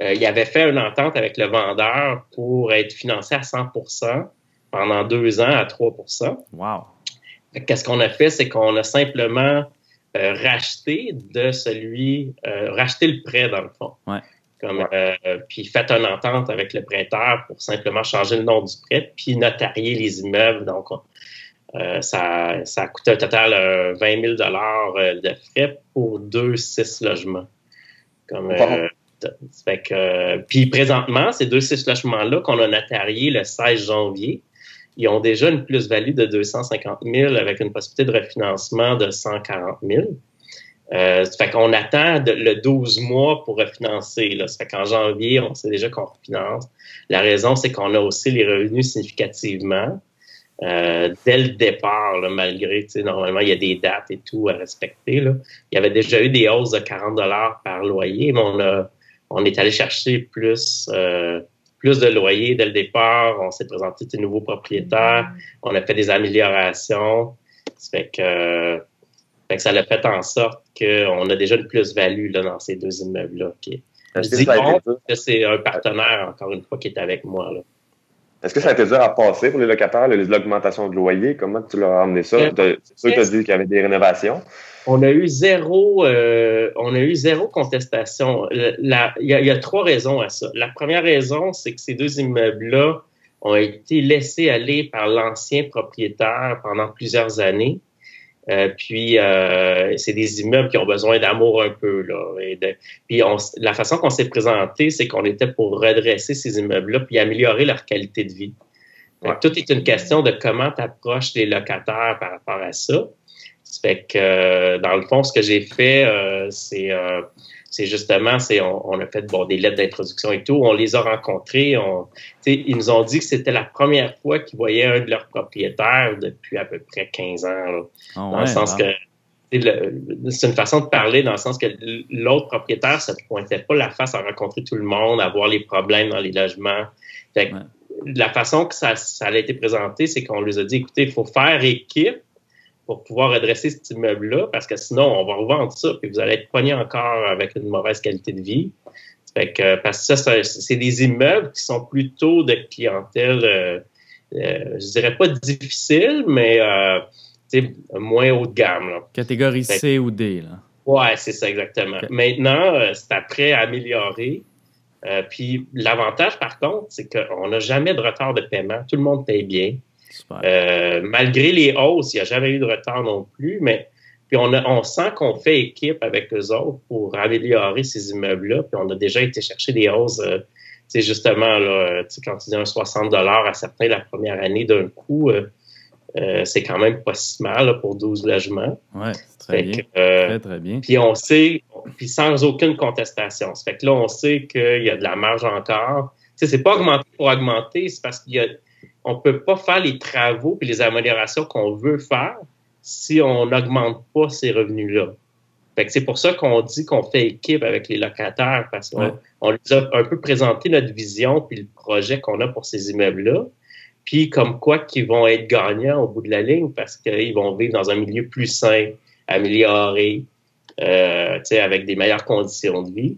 Euh, il avait fait une entente avec le vendeur pour être financé à 100% pendant deux ans à 3% Wow. Qu'est-ce qu'on a fait? C'est qu'on a simplement euh, racheté de celui, euh, racheté le prêt dans le fond. Ouais. Comme, puis fait une entente avec le prêteur pour simplement changer le nom du prêt, puis notarier les immeubles. Donc, euh, ça, ça a coûté un total de 20 000 euh, de frais pour deux, six logements. Comme, euh, puis présentement, ces deux, six logements-là qu'on a notariés le 16 janvier, ils ont déjà une plus-value de 250 000 avec une possibilité de refinancement de 140 000. Euh, ça fait qu'on attend le 12 mois pour refinancer. Là. Ça fait qu'en janvier, on sait déjà qu'on refinance. La raison, c'est qu'on a aussi les revenus significativement. Euh, dès le départ, là, malgré, normalement, il y a des dates et tout à respecter. Là. Il y avait déjà eu des hausses de 40 dollars par loyer, mais on, a, on est allé chercher plus, euh, plus de loyers dès le départ. On s'est présenté des nouveaux propriétaires. On a fait des améliorations. Ça fait que, fait que ça a fait en sorte qu'on a déjà une plus-value là, dans ces deux immeubles-là. Je dis que c'est un partenaire, encore une fois, qui est avec moi. Là. Est-ce que ça a été dur à passer pour les locataires, l'augmentation de loyer? Comment tu leur as amené ça? C'est sûr que tu as dit qu'il y avait des rénovations. On a eu zéro, euh, on a eu zéro contestation. Il y, y, a trois raisons à ça. La première raison, c'est que ces deux immeubles-là ont été laissés aller par l'ancien propriétaire pendant plusieurs années. Euh, puis euh, c'est des immeubles qui ont besoin d'amour un peu là. Et puis on, la façon qu'on s'est présenté, c'est qu'on était pour redresser ces immeubles-là puis améliorer leur qualité de vie. Tout est une question de comment tu approches les locataires par rapport à ça. Ça fait que euh, dans le fond, ce que j'ai fait, c'est c'est justement, c'est on, a fait bon, des lettres d'introduction et tout. On les a rencontrés. On, ils nous ont dit que c'était la première fois qu'ils voyaient un de leurs propriétaires depuis à peu près 15 ans. Ah dans le sens que c'est une façon de parler dans le sens que l'autre propriétaire se pointait pas la face à rencontrer tout le monde, à voir les problèmes dans les logements. La façon que ça, ça a été présenté, c'est qu'on lui a dit, écoutez, il faut faire équipe pour pouvoir redresser cet immeuble-là, parce que sinon, on va revendre ça, puis vous allez être pogné encore avec une mauvaise qualité de vie. Fait que, parce que ça, c'est des immeubles qui sont plutôt de clientèle, euh, euh, je dirais pas difficile, mais euh, moins haut de gamme. Là. Catégorie C ou D. Là. Ouais, c'est ça exactement. Maintenant, euh, c'est après à améliorer. puis l'avantage, par contre, c'est qu'on n'a jamais de retard de paiement. Tout le monde paye bien. Euh, malgré les hausses, il n'y a jamais eu de retard non plus, mais puis on, on sent qu'on fait équipe avec eux autres pour améliorer ces immeubles-là. Puis on a déjà été chercher des hausses, c'est euh, justement, là, quand tu dis un 60 à certains la première année d'un coup, euh, c'est quand même pas si mal pour 12 logements. Oui, très bien. très, très bien. Puis on sait, puis sans aucune contestation. Ça fait que là, on sait qu'il y a de la marge encore. Tu sais, c'est pas augmenter pour augmenter, c'est parce qu'il y a on ne peut pas faire les travaux et les améliorations qu'on veut faire si on n'augmente pas ces revenus-là. c'est pour ça qu'on dit qu'on fait équipe avec les locataires parce qu'on on leur a un peu présenté notre vision puis le projet qu'on a pour ces immeubles-là. Puis comme quoi qu'ils vont être gagnants au bout de la ligne parce qu'ils vont vivre dans un milieu plus sain, amélioré, euh, avec des meilleures conditions de vie.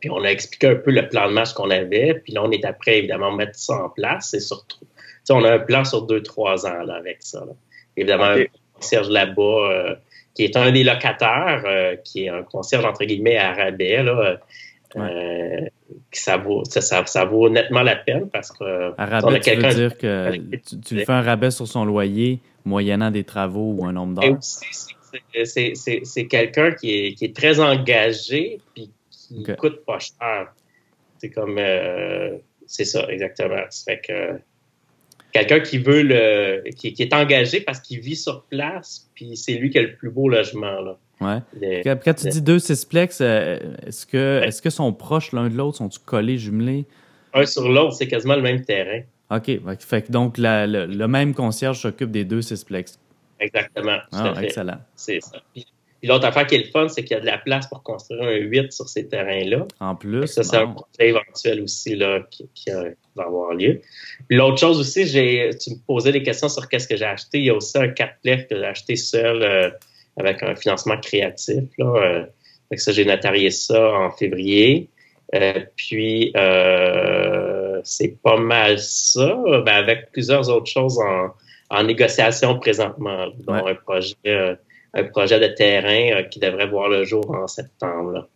Puis on a expliqué un peu le plan de match qu'on avait. Puis là, on est après, évidemment, mettre ça en place et surtout on a un plan sur deux, trois ans là, avec ça. Évidemment, un concierge là-bas euh, qui est un des locataires, euh, qui est un concierge entre guillemets à rabais, là, euh, ça, vaut, ça, vaut nettement la peine parce que. À rabais, tu veux dire que tu, fais un rabais sur son loyer moyennant des travaux ou un nombre d'heures? C'est quelqu'un qui est, qui est, très engagé puis qui coûte pas cher. C'est comme. c'est ça, exactement. Ça fait que quelqu'un qui veut le qui, est engagé parce qu'il vit sur place, puis c'est lui qui a le plus beau logement. Là. Ouais. Quand tu dis deux sixplex, euh, est-ce que est-ce que sont proches l'un de l'autre, sont-ils collés, jumelés? Un sur l'autre, c'est quasiment le même terrain. OK. Fait que donc le, même concierge s'occupe des deux sixplex. Exactement. Ah, excellent. C'est ça. Puis l'autre affaire qui est le fun, c'est qu'il y a de la place pour construire un 8 sur ces terrains-là. En plus. Ça, c'est un projet éventuel aussi là, qui, va avoir lieu. L'autre chose aussi, j'ai, tu me posais des questions sur qu'est-ce que j'ai acheté. Il y a aussi un 4 plex que j'ai acheté seul euh, avec un financement créatif. Là, euh, ça, j'ai notarié ça en février. Euh, puis euh, c'est pas mal ça, ben, avec plusieurs autres choses en, en négociation présentement, dont un projet un projet de terrain euh, qui devrait voir le jour en septembre.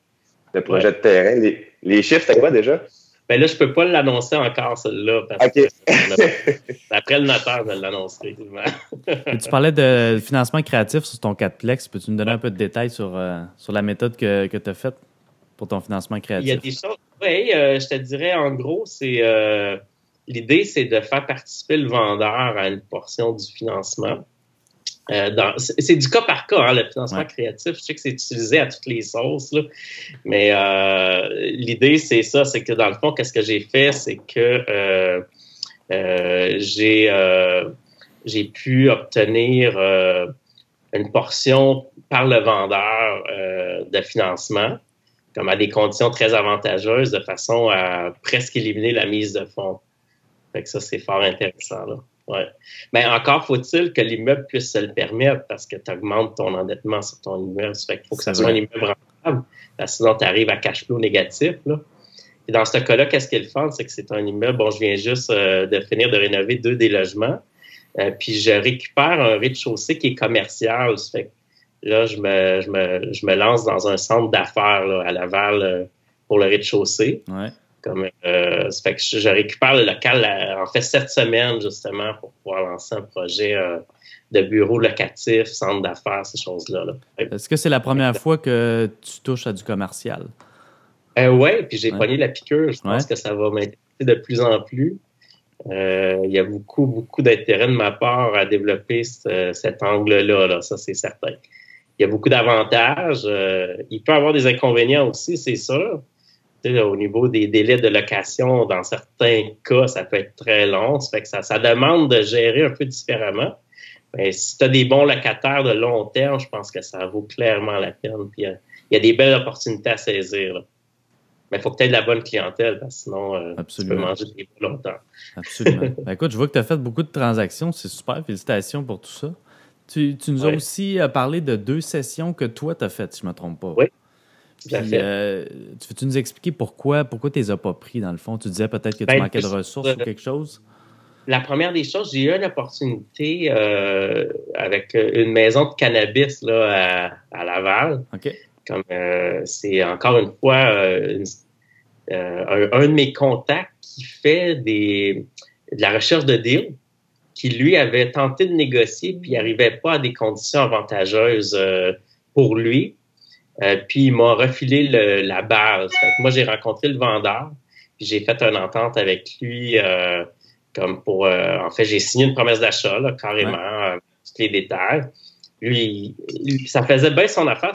Le projet de terrain, les, chiffres, c'est quoi déjà? Ben là, je peux pas l'annoncer encore, celle-là. Parce que après le notaire, je l'annoncerai. tu parlais de financement créatif sur ton 4plex. Peux-tu nous donner un peu de détails sur, euh, sur la méthode que, que tu as faite pour ton financement créatif? Il y a des choses. Oui, euh, je te dirais, en gros, c'est l'idée, c'est de faire participer le vendeur à une portion du financement. Euh, c'est du cas par cas, hein, le financement créatif. Je sais que c'est utilisé à toutes les sauces, là, mais euh, l'idée, c'est ça, c'est que dans le fond, qu'est-ce que j'ai fait, c'est que euh, j'ai j'ai pu obtenir une portion par le vendeur de financement, comme à des conditions très avantageuses, de façon à presque éliminer la mise de fonds. Fait que ça, c'est fort intéressant. Là. Ouais. Mais encore faut-il que l'immeuble puisse se le permettre parce que tu augmentes ton endettement sur ton immeuble. Fait qu'il faut que ça soit un immeuble rentable. sinon, tu arrives à cash flow négatif. Là. Et dans ce cas-là, qu'est-ce qu'il fait? C'est que c'est un immeuble. Bon, je viens juste euh, de finir de rénover deux des logements. Euh, puis je récupère un rez-de-chaussée qui est commercial. fait que là, je me, je, me, je me lance dans un centre d'affaires à Laval euh, pour le rez-de-chaussée. Ouais. Comme, euh, ça fait que je, récupère le local en fait cette semaine justement pour pouvoir lancer un projet euh, de bureau locatif, centre d'affaires, ces choses-là. Est-ce que c'est la première fois que tu touches à du commercial? Euh, oui, puis j'ai ouais. la piqûre. Je pense que ça va m'intéresser de plus en plus. Euh, il y a beaucoup, beaucoup d'intérêt de ma part à développer cet angle-là, là, ça c'est certain. Il y a beaucoup d'avantages. il peut y avoir des inconvénients aussi, c'est sûr au niveau des délais de location, dans certains cas, ça peut être très long. Ça fait que ça, ça demande de gérer un peu différemment. Mais si tu as des bons locataires de long terme, je pense que ça vaut clairement la peine. Puis, euh, il y a des belles opportunités à saisir. Mais il faut que tu aies de la bonne clientèle, parce que sinon, euh, tu peux manger des longtemps. Absolument. Ben, écoute, je vois que tu as fait beaucoup de transactions. C'est super. Félicitations pour tout ça. Tu, tu nous as aussi euh, parlé de deux sessions que toi, tu as faites, si je ne me trompe pas. Oui. Euh, tu veux-tu nous expliquer pourquoi, pourquoi tu les as pas pris, dans le fond? Tu disais peut-être que tu ben, manquais de ressources ou quelque chose? La première des choses, j'ai eu une opportunité euh, avec une maison de cannabis là, à, Laval. Comme euh, c'est encore une fois un, de mes contacts qui fait des, de la recherche de deal, qui lui avait tenté de négocier puis n'arrivait pas à des conditions avantageuses pour lui. Euh, puis il m'a refilé la base. moi, j'ai rencontré le vendeur, puis j'ai fait une entente avec lui, euh, comme pour. Euh, en fait, j'ai signé une promesse d'achat, carrément, tous les détails. Lui, ça faisait bien son affaire,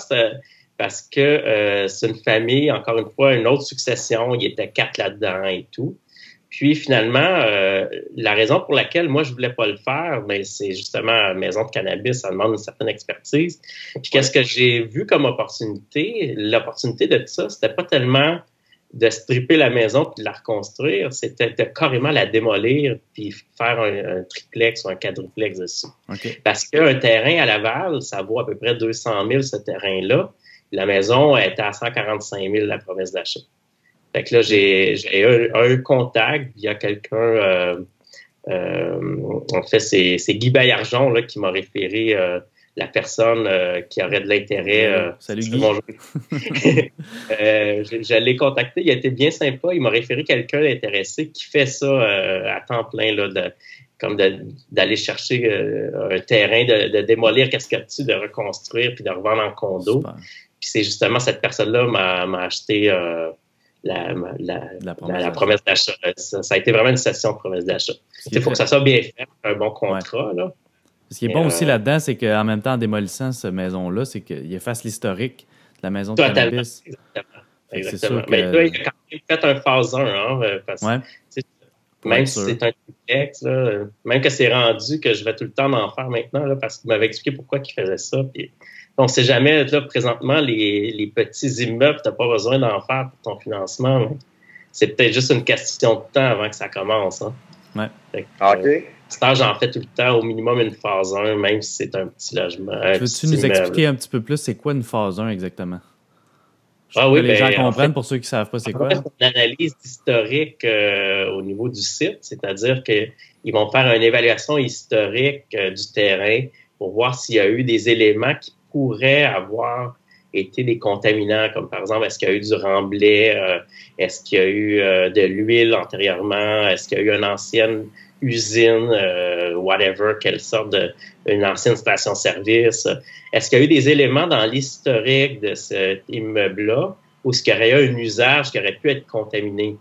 parce que c'est une famille, encore une fois, une autre succession. Il était quatre là-dedans et tout. Puis finalement, euh, la raison pour laquelle moi je voulais pas le faire, mais ben, c'est justement maison de cannabis, ça demande une certaine expertise. Puis qu'est-ce que j'ai vu comme opportunité? L'opportunité de tout ça, c'était pas tellement de stripper la maison puis de la reconstruire, c'était de carrément la démolir puis faire un, triplex ou un quadruplex dessus. Parce qu'un terrain à Laval, ça vaut à peu près 200 000 ce terrain-là. La maison était à 145 000 la promesse d'achat. Fait que là, j'ai un, un, contact via quelqu'un, euh, euh, en fait, c'est Guy Baillargeon là, qui m'a référé euh, la personne euh, qui aurait de l'intérêt. Salut Guy. Bonjour. je, l'ai contacté, il a été bien sympa. Il m'a référé quelqu'un d'intéressé qui fait ça à temps plein, là, de, comme d'aller chercher un terrain, de, de démolir qu'est-ce qu'il y a dessus, de reconstruire puis de revendre en condo. Puis c'est justement cette personne-là m'a acheté la, la, promesse d'achat. Ça, a été vraiment une session de promesse d'achat. Il faut que ça soit bien fait, un bon contrat. Là. Ce qui est bon aussi euh, là-dedans, c'est qu'en même temps, en démolissant cette maison-là, c'est qu'il efface l'historique de la maison de cannabis. Exactement. Mais là, il a quand même fait un phase 1, hein, euh, parce même si c'est un duplex, même que c'est rendu que je vais tout le temps en faire maintenant, là, parce qu'il m'avait expliqué pourquoi il faisait ça. Puis on ne sait jamais, là, présentement, les, petits immeubles, tu n'as pas besoin d'en faire pour ton financement. C'est peut-être juste une question de temps avant que ça commence. Hein. Ouais. Ah, OK. Euh, j'en fais tout le temps, au minimum une phase 1, même si c'est un petit logement. Peux-tu nous expliquer un petit peu plus, c'est quoi une phase 1 exactement? ah oui, que les ben, gens comprennent pour ceux qui ne savent pas c'est quoi. C'est une analyse historique euh, au niveau du site, c'est-à-dire qu'ils vont faire une évaluation historique euh, du terrain pour voir s'il y a eu des éléments qui pourrait avoir été des contaminants, comme par exemple, est-ce qu'il y a eu du remblai, euh, est-ce qu'il y a eu euh, de l'huile antérieurement, est-ce qu'il y a eu une ancienne usine, euh, whatever, quelle sorte de, une ancienne station-service, est-ce qu'il y a eu des éléments dans l'historique de cet immeuble-là où ce qu'il y aurait eu un usage qui aurait pu être contaminé?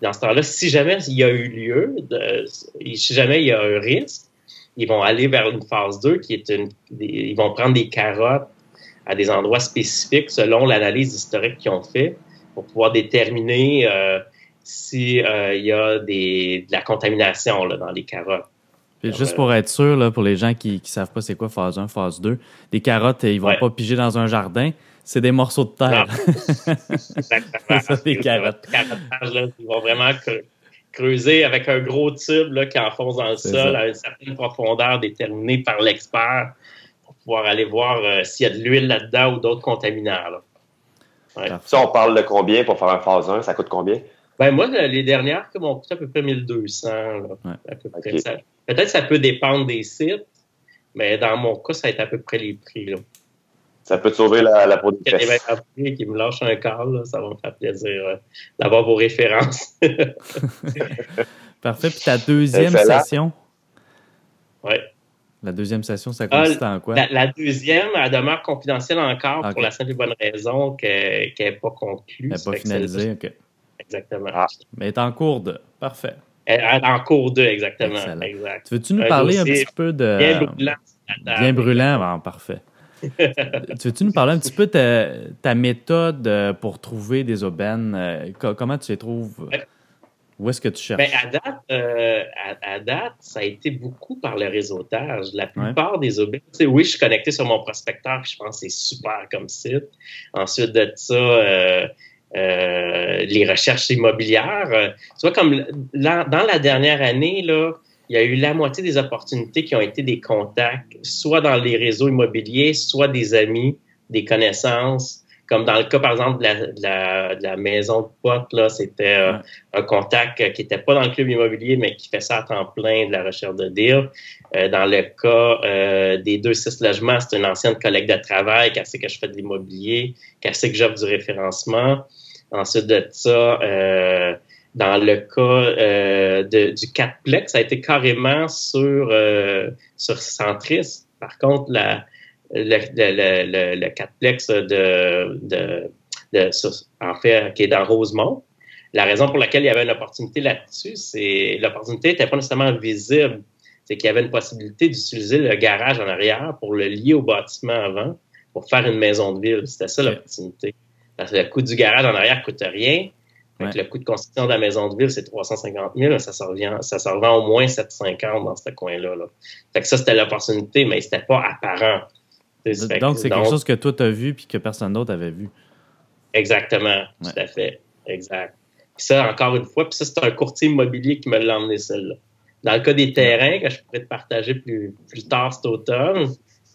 Dans ce temps-là, si jamais il y a eu lieu, si jamais il y a un risque, ils vont aller vers une phase 2 qui est une. ils vont prendre des carottes à des endroits spécifiques selon l'analyse historique qu'ils ont fait pour pouvoir déterminer euh, s'il euh, y a des, de la contamination là, dans les carottes. juste pour être sûr, là, pour les gens qui ne savent pas c'est quoi phase 1, phase 2, des carottes, ils vont pas piger dans un jardin, c'est des morceaux de terre. Exactement. ça, des carottes. Là, ils vont vraiment creuser avec un gros tube là, qui enfonce dans le sol à une certaine profondeur déterminée par l'expert pour pouvoir aller voir euh, s'il y a de l'huile là-dedans ou d'autres contaminants. Là. Ça, on parle de combien pour faire un phase 1? Ça coûte combien? Ben moi, les dernières m'ont coûté à peu près 1200. Peut-être que ça peut dépendre des sites, mais dans mon cas, ça a été à peu près les prix. Là. Ça peut te sauver la, la peau de qui me lâche un câble, ça va me faire plaisir euh, d'avoir vos références. Parfait. Puis ta deuxième session? Oui. La deuxième session, ça consiste en quoi? La, deuxième, elle demeure confidentielle encore pour la simple et bonne raison qu'elle n'est pas conclue. Elle n'est pas finalisée, OK. Exactement. Ah. Mais elle est en cours de. Parfait. Elle est en cours de, exactement. Exact. Tu veux-tu nous parler un petit peu de. Bien brûlant. Bien brûlant, parfait. tu veux-tu nous parler un petit peu de ta, méthode euh, pour trouver des aubaines? Euh, comment tu les trouves? Où est-ce que tu cherches? Ben, à, date, euh, à, date, ça a été beaucoup par le réseautage. La plupart des aubaines, oui, je suis connecté sur mon prospecteur, je pense que c'est super comme site. Ensuite de ça, les recherches immobilières. tu vois, comme dans la dernière année, là, il y a eu la moitié des opportunités qui ont été des contacts, soit dans les réseaux immobiliers, soit des amis, des connaissances. Comme dans le cas, par exemple, de la, maison de potes, là, c'était euh, un contact qui n'était pas dans le club immobilier, mais qui fait ça à temps plein de la recherche de deal. Euh, dans le cas euh, des deux six logements, c'est une ancienne collègue de travail qui sait que je fais de l'immobilier, qui sait que j'offre du référencement. Ensuite de ça, dans le cas euh, de, du Catplex, ça a été carrément sur, euh, sur Centris. Par contre, la, le, le, le, Catplex de, de, de, en fait, qui est dans Rosemont, la raison pour laquelle il y avait une opportunité là-dessus, c'est l'opportunité n'était pas nécessairement visible. C'est qu'il y avait une possibilité d'utiliser le garage en arrière pour le lier au bâtiment avant pour faire une maison de ville. C'était ça l'opportunité. Parce que le coût du garage en arrière coûte rien le coût de construction de la maison de ville, c'est 350 000. Ça se revient, ça revend au moins 750 dans ce coin-là. Fait que ça, c'était l'opportunité, mais c'était pas apparent. Donc, c'est quelque chose que toi, tu as vu puis que personne d'autre avait vu. Exactement. Tout à fait. Exact. Puis ça, encore une fois, puis ça, c'est un courtier immobilier qui me l'a emmené celle-là. Dans le cas des terrains, que je pourrais te partager plus, plus tard cet automne,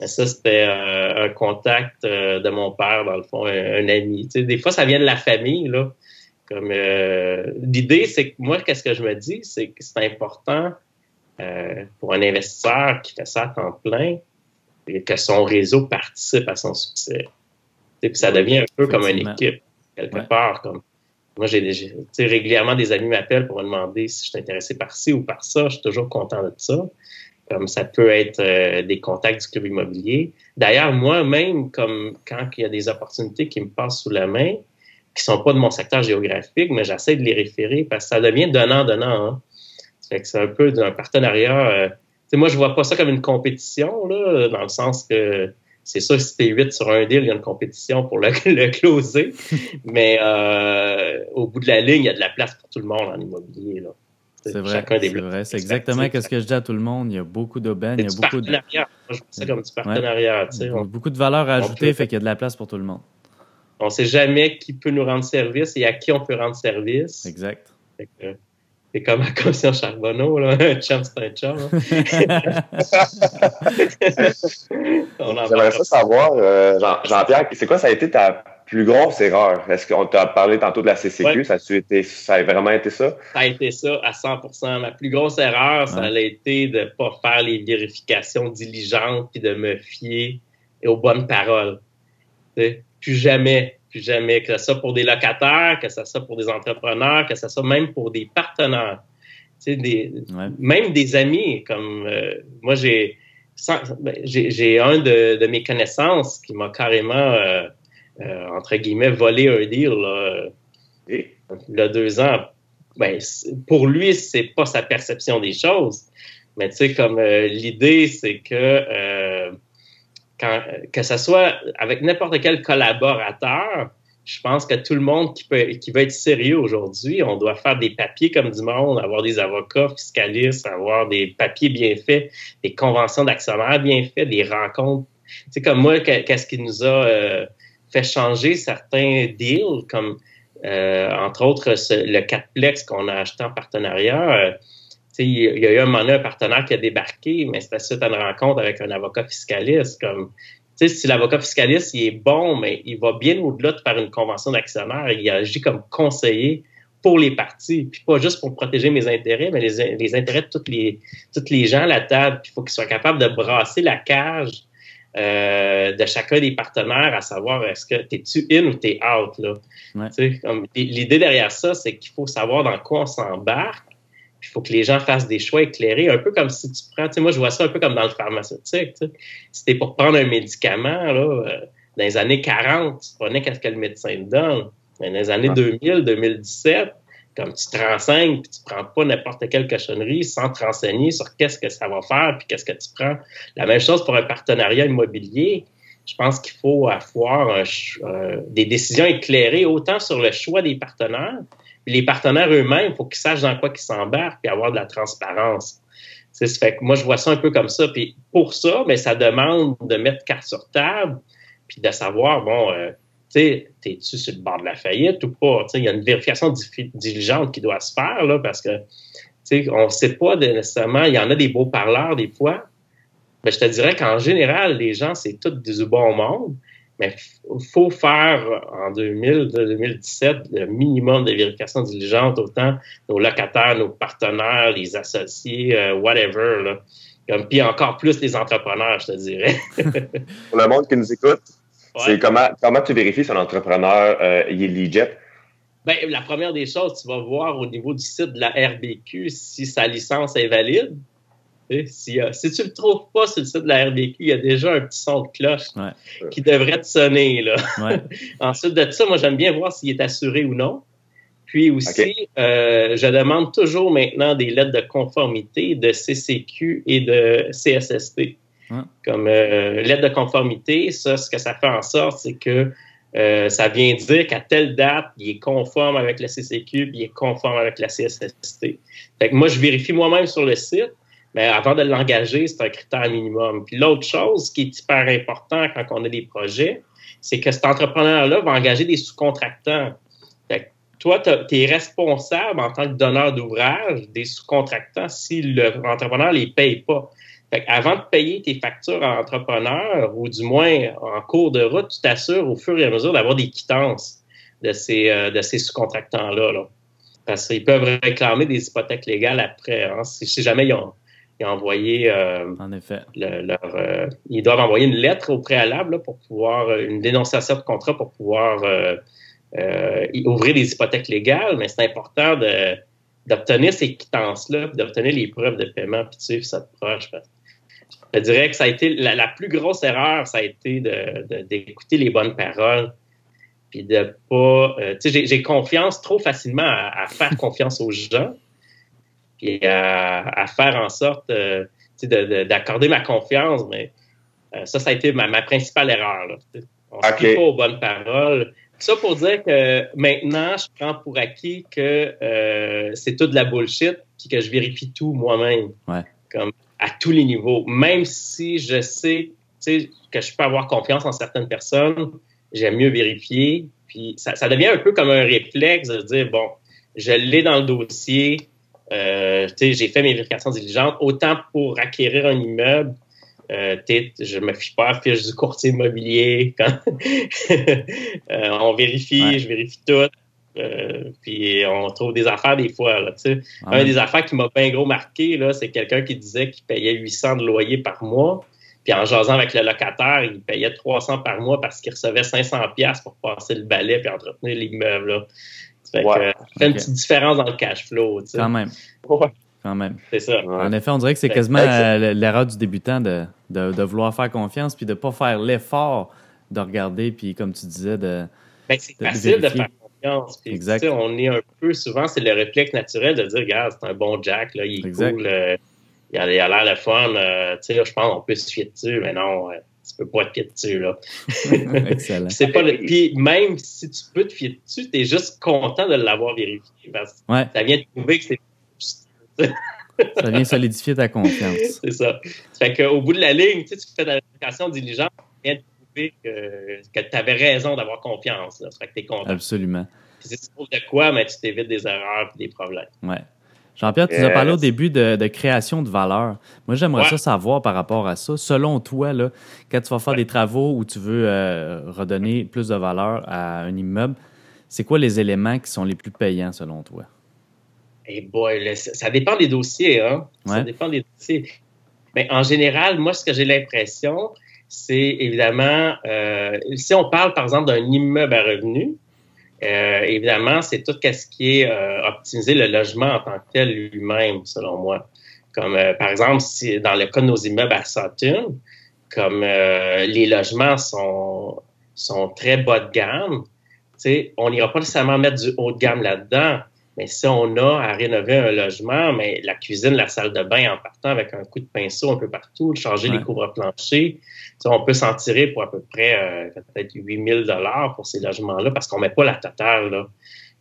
ça, c'était euh, un contact euh, de mon père, dans le fond, un, ami. des fois, ça vient de la famille, là. Comme euh, l'idée, c'est que moi, qu'est-ce que je me dis, c'est que c'est important euh, pour un investisseur qui fait ça à temps plein et que son réseau participe à son succès. puis ça devient un peu comme une équipe quelque part. Comme moi, j'ai régulièrement des amis m'appellent pour me demander si je suis intéressé par ci ou par ça. Je suis toujours content de ça. Comme ça peut être euh, des contacts du club immobilier. D'ailleurs, moi-même, comme quand il y a des opportunités qui me passent sous la main, qui sont pas de mon secteur géographique, mais j'essaie de les référer parce que ça devient donnant-donnant. Hein. c'est un peu d'un partenariat. Euh, moi, je vois pas ça comme une compétition, là, dans le sens que c'est sûr, si es 8 sur un deal, il y a une compétition pour le, le closer. mais euh, au bout de la ligne, il y a de la place pour tout le monde en immobilier. Là. C'est vrai, c'est vrai. C'est exactement ce que je dis à tout le monde. Il y a beaucoup d'aubaines. Il y a beaucoup de. Moi, je vois ça comme du partenariat. Beaucoup de valeur à ajouter, fait qu'il y a de la place pour tout le monde. On ne sait jamais qui peut nous rendre service et à qui on peut rendre service. Exact. C'est comme à Commission Charbonneau, là. un chum, c'est un chum. Hein. J'aimerais ça savoir, euh, Jean-Pierre, c'est quoi ça a été ta plus grosse erreur? Est-ce qu'on t'a parlé tantôt de la CCQ? Ça, a été, ça a vraiment été ça? Ça a été ça à 100% Ma plus grosse erreur, ça a été de ne pas faire les vérifications diligentes et de me fier aux bonnes paroles plus jamais, plus jamais, que ce soit pour des locataires, que ce soit pour des entrepreneurs, que ce soit même pour des partenaires. Tu sais, des, Même des amis, comme euh, moi, j'ai ben, j'ai un de, de, mes connaissances qui m'a carrément, euh, euh, entre guillemets, volé un deal là, il y a deux ans. Ben, pour lui, c'est pas sa perception des choses. Mais tu sais, comme l'idée, c'est que quand, que ce soit avec n'importe quel collaborateur, je pense que tout le monde qui, peut, qui veut être sérieux aujourd'hui, on doit faire des papiers comme du monde, avoir des avocats fiscalistes, avoir des papiers bien faits, des conventions d'actionnaires bien faites, des rencontres. C'est comme moi, qu'est-ce qui nous a euh, fait changer certains deals, comme euh, entre autres le Catplex qu'on a acheté en partenariat. Euh, il y a eu un moment un partenaire qui a débarqué, mais c'était suite à une rencontre avec un avocat fiscaliste. Comme si l'avocat fiscaliste, il est bon, mais il va bien au-delà de faire une convention d'actionnaire, il agit comme conseiller pour les partis, puis pas juste pour protéger mes intérêts, mais les, intérêts de tous les, toutes les gens à la table. il faut qu'il soit capable de brasser la cage euh, de chacun des partenaires, à savoir est-ce que t'es-tu in ou t'es out. Là? L'idée derrière ça, c'est qu'il faut savoir dans quoi on s'embarque il faut que les gens fassent des choix éclairés, un peu comme si tu prends, tu sais, moi je vois ça un peu comme dans le pharmaceutique. Tu sais. Si t'es pour prendre un médicament, là, euh, dans les années 40, tu prenais qu'est-ce que le médecin te donne. Mais dans les années 2000, 2017, comme tu te renseignes, puis tu prends pas n'importe quelle cochonnerie sans te renseigner sur qu'est-ce que ça va faire, puis qu'est-ce que tu prends. La même chose pour un partenariat immobilier. Je pense qu'il faut avoir euh, des décisions éclairées autant sur le choix des partenaires, les partenaires eux-mêmes, il faut qu'ils sachent dans quoi ils s'embarquent et avoir de la transparence. Fait que moi, je vois ça un peu comme ça. Puis pour ça, mais ça demande de mettre carte sur table, puis de savoir, bon, euh, tu sais, t'es-tu sur le bord de la faillite ou pas? Il y a une vérification diligente qui doit se faire, là, parce que, tu on ne sait pas nécessairement, il y en a des beaux parleurs des fois, mais je te dirais qu'en général, les gens, c'est tout du bon monde, mais il faut faire en 2000, 2017 le minimum de vérification diligente, autant nos locataires, nos partenaires, les associés, euh, whatever. Là. puis encore plus les entrepreneurs, je te dirais. Pour le monde qui nous écoute, c'est comment, comment tu vérifies si un entrepreneur euh, il est legit? Ben, la première des choses, tu vas voir au niveau du site de la RBQ si sa licence est valide. Si, euh, si, tu le trouves pas sur le site de la RBQ, il y a déjà un petit son de cloche qui devrait te sonner. Là. Ensuite de ça, moi, j'aime bien voir s'il est assuré ou non. Puis aussi, euh, je demande toujours maintenant des lettres de conformité de CCQ et de CSST. Comme euh, lettre de conformité, ça, ce que ça fait en sorte, c'est que ça vient dire qu'à telle date, il est conforme avec la CCQ, puis il est conforme avec la CSST. Fait que moi, je vérifie moi-même sur le site. Mais avant de l'engager, c'est un critère minimum. Puis l'autre chose qui est hyper important quand on a des projets, c'est que cet entrepreneur-là va engager des sous-contractants. Toi, tu es responsable en tant que donneur d'ouvrage des sous-contractants si l'entrepreneur ne les paye pas. avant de payer tes factures à l'entrepreneur, ou du moins en cours de route, tu t'assures au fur et à mesure d'avoir des quittances de ces, euh, de ces sous-contractants-là. Là. Parce qu'ils peuvent réclamer des hypothèques légales après, hein, si, si, jamais ils ont, envoyé euh, en effet. leur, euh, ils doivent envoyer une lettre au préalable pour pouvoir euh, une dénonciation de contrat pour pouvoir ouvrir des hypothèques légales, mais c'est important de, d'obtenir ces quittances-là, d'obtenir les preuves de paiement, puis de suivre cette proche. Je dirais que ça a été la, plus grosse erreur, ça a été de, d'écouter les bonnes paroles, puis de pas. tu sais, j'ai, confiance trop facilement à faire confiance aux gens puis à, faire en sorte euh, d'accorder ma confiance. Mais euh, ça, ça a été ma, principale erreur. Là. On ne se pas aux bonnes paroles. Ça pour dire que maintenant, je prends pour acquis que euh, c'est tout de la bullshit puis que je vérifie tout moi-même. Comme à tous les niveaux. Même si je sais que je peux avoir confiance en certaines personnes, j'aime mieux vérifier. Puis ça, ça devient un peu comme un réflexe de dire, bon, je l'ai dans le dossier, euh, j'ai fait mes vérifications diligentes, autant pour acquérir un immeuble. Euh, je me fie pas à fiche du courtier immobilier. Quand euh, on vérifie, je vérifie tout. Euh, puis on trouve des affaires des fois. Là, Un des affaires qui m'a bien gros marqué, c'est quelqu'un qui disait qu'il payait 800 de loyer par mois. Puis en jasant avec le locataire, il payait 300 par mois parce qu'il recevait 500 pièces pour passer le balai puis entretenir l'immeuble. Ça fait, une petite différence dans le cash flow. Quand même. Quand même. C'est ça. En effet, on dirait que c'est quasiment euh, l'erreur du débutant de, de, vouloir faire confiance puis de ne pas faire l'effort de regarder puis, comme tu disais, de. Ben, c'est facile de faire confiance. exact. On est un peu souvent, c'est le réflexe naturel de dire, regarde, c'est un bon Jack, là, il est cool, euh, il a l'air le fun, euh, je pense qu'on peut se fier dessus, mais non. Tu peux pas te fier dessus, là. Excellent. C'est pas le- Puis même si tu peux te fier dessus, tu es juste content de l'avoir vérifié parce que Ouais, ça vient te prouver que c'est ça vient solidifier ta confiance. c'est ça. Ça fait qu'au bout de la ligne, tu sais, tu fais de la vérification diligente, ça vient te prouver que, que tu avais raison d'avoir confiance. Là. Ça fait que tu es content. Absolument. Puis si tu trouves de quoi, mais tu t'évites des erreurs et des problèmes. Ouais. Jean-Pierre, tu nous as parlé au début de, de création de valeur. Moi, j'aimerais Ouais. ça savoir par rapport à ça. Selon toi, là, quand tu vas faire Ouais. des travaux où tu veux euh, redonner plus de valeur à un immeuble, c'est quoi les éléments qui sont les plus payants selon toi? Boy, là, ça, dépend des dossiers, hein. Ça dépend des dossiers. Mais en général, moi, ce que j'ai l'impression, c'est évidemment, euh, si on parle par exemple d'un immeuble à revenu, euh, évidemment, c'est tout ce qui est euh, optimiser le logement en tant que tel lui-même, selon moi. Comme euh, par exemple, si dans le cas de nos immeubles à Saturne, comme euh, les logements sont, sont très bas de gamme, on n'ira pas nécessairement mettre du haut de gamme là-dedans, mais si on a à rénover un logement, mais la cuisine, la salle de bain en partant avec un coup de pinceau un peu partout, changer Ouais. les couvre-planchers, tu sais, on peut s'en tirer pour à peu près euh, peut-être 8000 dollars pour ces logements-là parce qu'on met pas la totale là.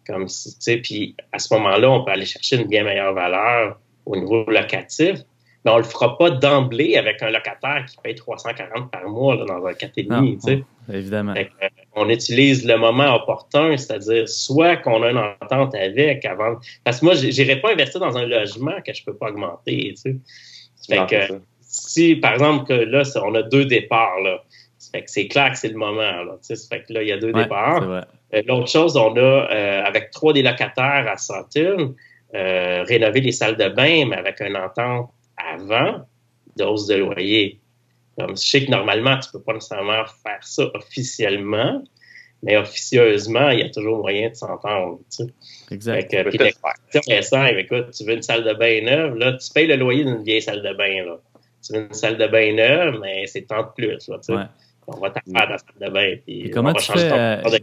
Comme si, tu sais, puis à ce moment-là, on peut aller chercher une bien meilleure valeur au niveau locatif, mais on le fera pas d'emblée avec un locataire qui paye 340 par mois là, dans un 4,5, Non, tu sais. Évidemment. Fait euh, on utilise le moment opportun, c'est-à-dire soit qu'on a une entente avec avant. Parce que moi, j'irai pas investir dans un logement que je peux pas augmenter. Tu sais. Fait Non, que si, par exemple, que là, on a deux départs, là. Ça fait que c'est clair que c'est le moment. Là, tu sais. Ça fait que là, il y a deux Ouais, départs. Euh, L'autre chose, on a, euh, avec trois des locataires à Saturne, euh, rénover les salles de bain, mais avec une entente avant de hausse de loyer. Je sais que normalement, tu peux pas nécessairement faire ça officiellement, mais officieusement, il y a toujours moyen de s'entendre. Tu sais. Exact. Fait que, peut puis tout la faire. question est simple, écoute, tu veux une salle de bain neuve, là, tu payes le loyer d'une vieille salle de bain, là. Tu veux une salle de bain neuve, mais c'est tant de plus, là, tu sais. Ouais. On va t'affaire ta salle de bain, puis Et on comment va tu changer fais, ton euh,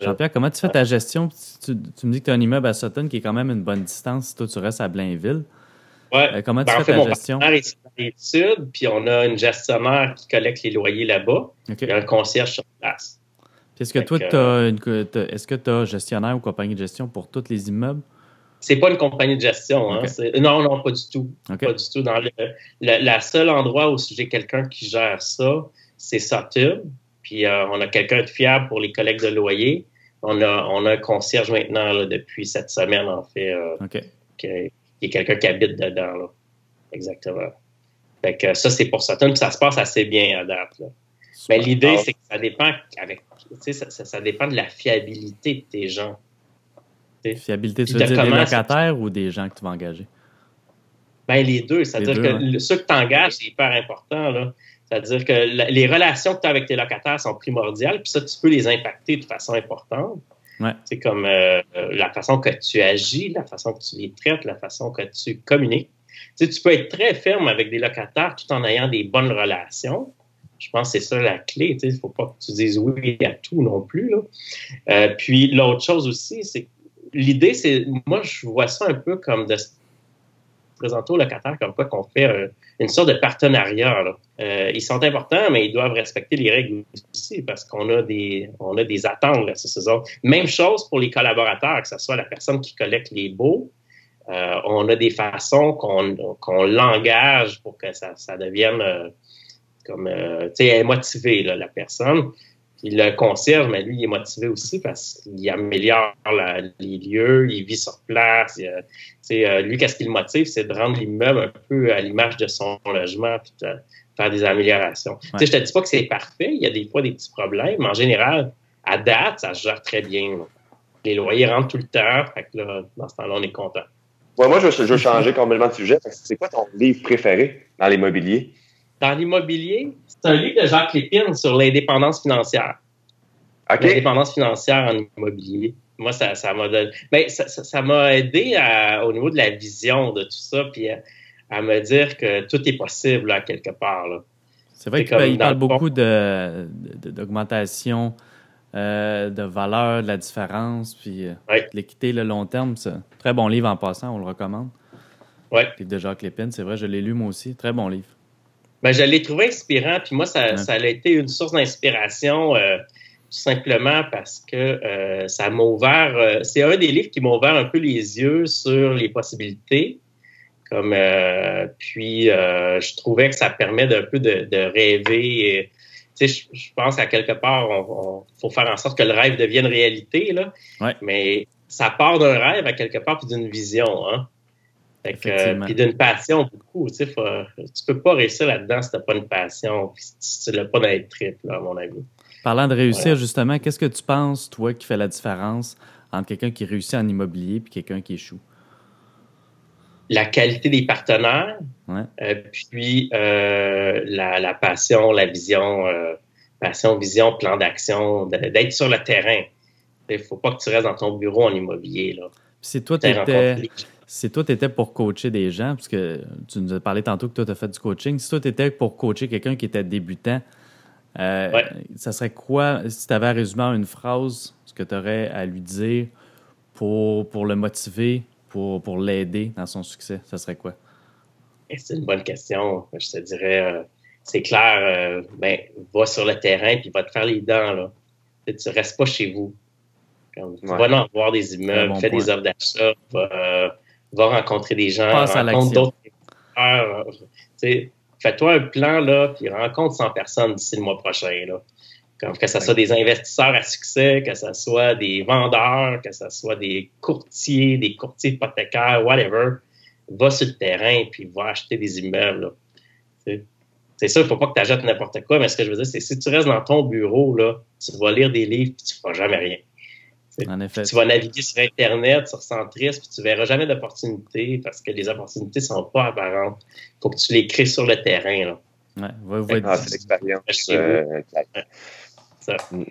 Jean-Pierre, comment tu fais ta gestion? Tu, tu me dis que tu as un immeuble à Sutton qui est quand même une bonne distance si toi tu restes à Blainville. Ouais. Euh, comment tu Ben, en fais fait, ta mon gestion? est sud, puis on a une gestionnaire qui collecte les loyers là-bas, OK. puis un concierge sur place. Est-ce que toi, que- tu as une, que t'as- est-ce que tu as gestionnaire ou compagnie de gestion pour tous les immeubles? C'est pas une compagnie de gestion, hein. Non, non, pas du tout. Pas du tout. Dans le, le- la seule endroit où j'ai quelqu'un qui gère ça, c'est Saturn. Puis euh, on a quelqu'un de fiable pour les collectes de loyers. On a, on a un concierge maintenant là, depuis cette semaine, en fait, euh, OK. qui qui est quelqu'un qui habite dedans. Là. Exactement. Fait que ça, c'est pour. Puis ça se passe assez bien à date. Là. Mais l'idée, c'est que ça dépend avec, ça, ça- ça dépend de la fiabilité de tes gens. Fiabilité, tu veux de dire des locataires ou des gens que tu vas engager? Ben, les deux. C'est-à-dire que ceux que tu engages, c'est hyper important. C'est-à-dire que la- les relations que tu as avec tes locataires sont primordiales, puis ça, tu peux les impacter de façon importante. C'est comme euh, la façon que tu agis, la façon que tu les traites, la façon que tu communiques. Tu, tu peux être très ferme avec des locataires tout en ayant des bonnes relations. Je pense que c'est ça la clé. Il ne faut pas que tu dises oui à tout non plus. Euh, puis l'autre chose aussi, c'est l'idée, c'est, moi, je vois ça un peu comme de se présenter aux locataires comme quoi qu'on fait euh, une sorte de partenariat. Euh, ils sont importants, mais ils doivent respecter les règles aussi parce qu'on a des, on a des attentes. Là, c'est ça. Même chose pour les collaborateurs, que ce soit la personne qui collecte les baux. Euh, on a des façons qu'on l'engage pour que ça, ça devienne euh, comme, tu sais, la personne. Puis le concierge, mais lui, il est motivé aussi parce qu'il améliore la- les lieux, il vit sur place. il, euh, euh, lui, qu'est-ce qui le motive? C'est de rendre l'immeuble un peu à l'image de son logement puis de faire des améliorations. Tu sais, je te dis pas que c'est parfait, il y a des fois des petits problèmes, mais en général, à date, ça se gère très bien. là. Les loyers rentrent tout le temps, fait que là, dans ce temps-là, on est content. Ouais, moi, je, veux- je veux changer complètement de sujet. C'est quoi ton livre préféré dans l'immobilier? Dans l'immobilier, c'est un livre de Jacques Lépine sur l'indépendance financière. L'indépendance financière en immobilier. Moi, ça, ça m'a donné. Mais ça, ça, ça m'a aidé à- au niveau de la vision de tout ça, puis à, à me dire que tout est possible là, quelque part. Là. C'est vrai qu'il parle beaucoup de- de- d'augmentation euh, de valeur, de la différence, puis euh, Ouais. l'équité, le long terme. C'est un très bon livre en passant, on le recommande. Ouais. Le livre de Jacques Lépine, c'est vrai, je l'ai lu moi aussi. Très bon livre. Ben, je l'ai trouvé inspirant, puis moi, ça, ça a été une source d'inspiration euh, tout simplement parce que euh, ça m'a ouvert. Euh, c'est un des livres qui m'a ouvert un peu les yeux sur les possibilités. Comme, puis, je trouvais que ça permet d'un peu de, de rêver. Et, je, je pense qu'à quelque part, on, faut faire en sorte que le rêve devienne réalité, là. Mais ça part d'un rêve à quelque part puis d'une vision, hein. Puis d'une passion beaucoup, tu sais, tu peux pas réussir là-dedans si t'as pas une passion, si tu l'as pas dans les tripes, là, à mon avis. Parlant de réussir, justement, qu'est-ce que tu penses, toi, qui fait la différence entre quelqu'un qui réussit en immobilier et quelqu'un qui échoue? La qualité des partenaires, euh, puis euh, la, passion, la vision, euh, passion, vision, plan d'action, d'être sur le terrain. Il ne faut pas que tu restes dans ton bureau en immobilier. Là. Si toi, tu étais, si toi, étais pour coacher des gens, parce que tu nous as parlé tantôt que toi, tu as fait du coaching, si toi, tu étais pour coacher quelqu'un qui était débutant, euh, ça serait quoi, si tu avais à résumer en une phrase, ce que tu aurais à lui dire pour, pour le motiver, pour, pour l'aider dans son succès, ça serait quoi? Eh, c'est une bonne question. Je te dirais, euh, c'est clair, euh, ben, va sur le terrain puis va te faire les dents. Là. Tu ne restes pas chez vous. Va voir des immeubles, fais des offres d'achat, va, rencontrer des gens, rencontre d'autres Fais-toi un plan, là, puis rencontre 100 personnes d'ici le mois prochain. Là. que ce soit des investisseurs à succès, que ce soit des vendeurs, que ce soit des courtiers, des courtiers hypothécaires, whatever, va sur le terrain puis va acheter des immeubles. C'est ça, il ne faut pas que tu achètes n'importe quoi, mais ce que je veux dire, c'est si tu restes dans ton bureau, là, tu vas lire des livres puis tu ne feras jamais rien. Tu vas naviguer sur Internet, sur Centris, puis tu verras jamais d'opportunités parce que les opportunités sont pas apparentes. Il faut que tu les crées sur le terrain. Là. Ouais, ah, c'est l'expérience. Euh, mm.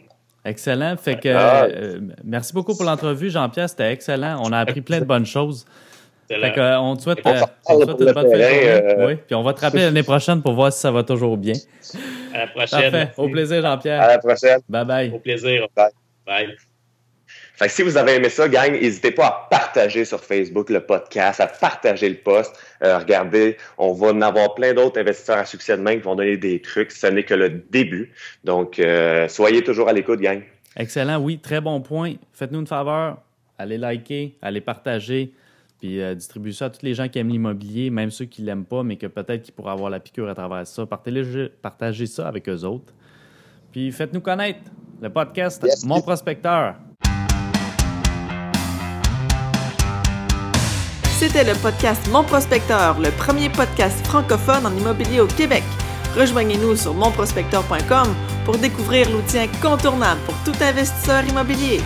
Excellent. Fait que, ah. euh, merci beaucoup pour l'entrevue, Jean-Pierre. C'était excellent. On a appris plein de bonnes choses. Fait que, euh, on te souhaite, on te une bonne fin Oui, puis on va te rappeler l'année prochaine pour voir si ça va toujours bien. À la prochaine. Parfait. Au plaisir, Jean-Pierre. À la prochaine. Bye bye. Au plaisir. Bye. Bye. Fait que si vous avez aimé ça, gang, n'hésitez pas à partager sur Facebook le podcast, à partager le post. Euh, regardez, on va en avoir plein d'autres investisseurs à succès de même qui vont donner des trucs. Ce n'est que le début. Donc, euh, soyez toujours à l'écoute, gang. Excellent, oui, très bon point. Faites-nous une faveur, allez liker, allez partager, puis euh, distribuez ça à tous les gens qui aiment l'immobilier, même ceux qui ne l'aiment pas, mais que peut-être qu'ils pourraient avoir la piqûre à travers ça. Partagez, partagez ça avec eux autres. Puis faites-nous connaître le podcast Mon Prospecteur. C'était le podcast Mon Prospecteur, le premier podcast francophone en immobilier au Québec. Rejoignez-nous sur monprospecteur.com pour découvrir l'outil incontournable pour tout investisseur immobilier.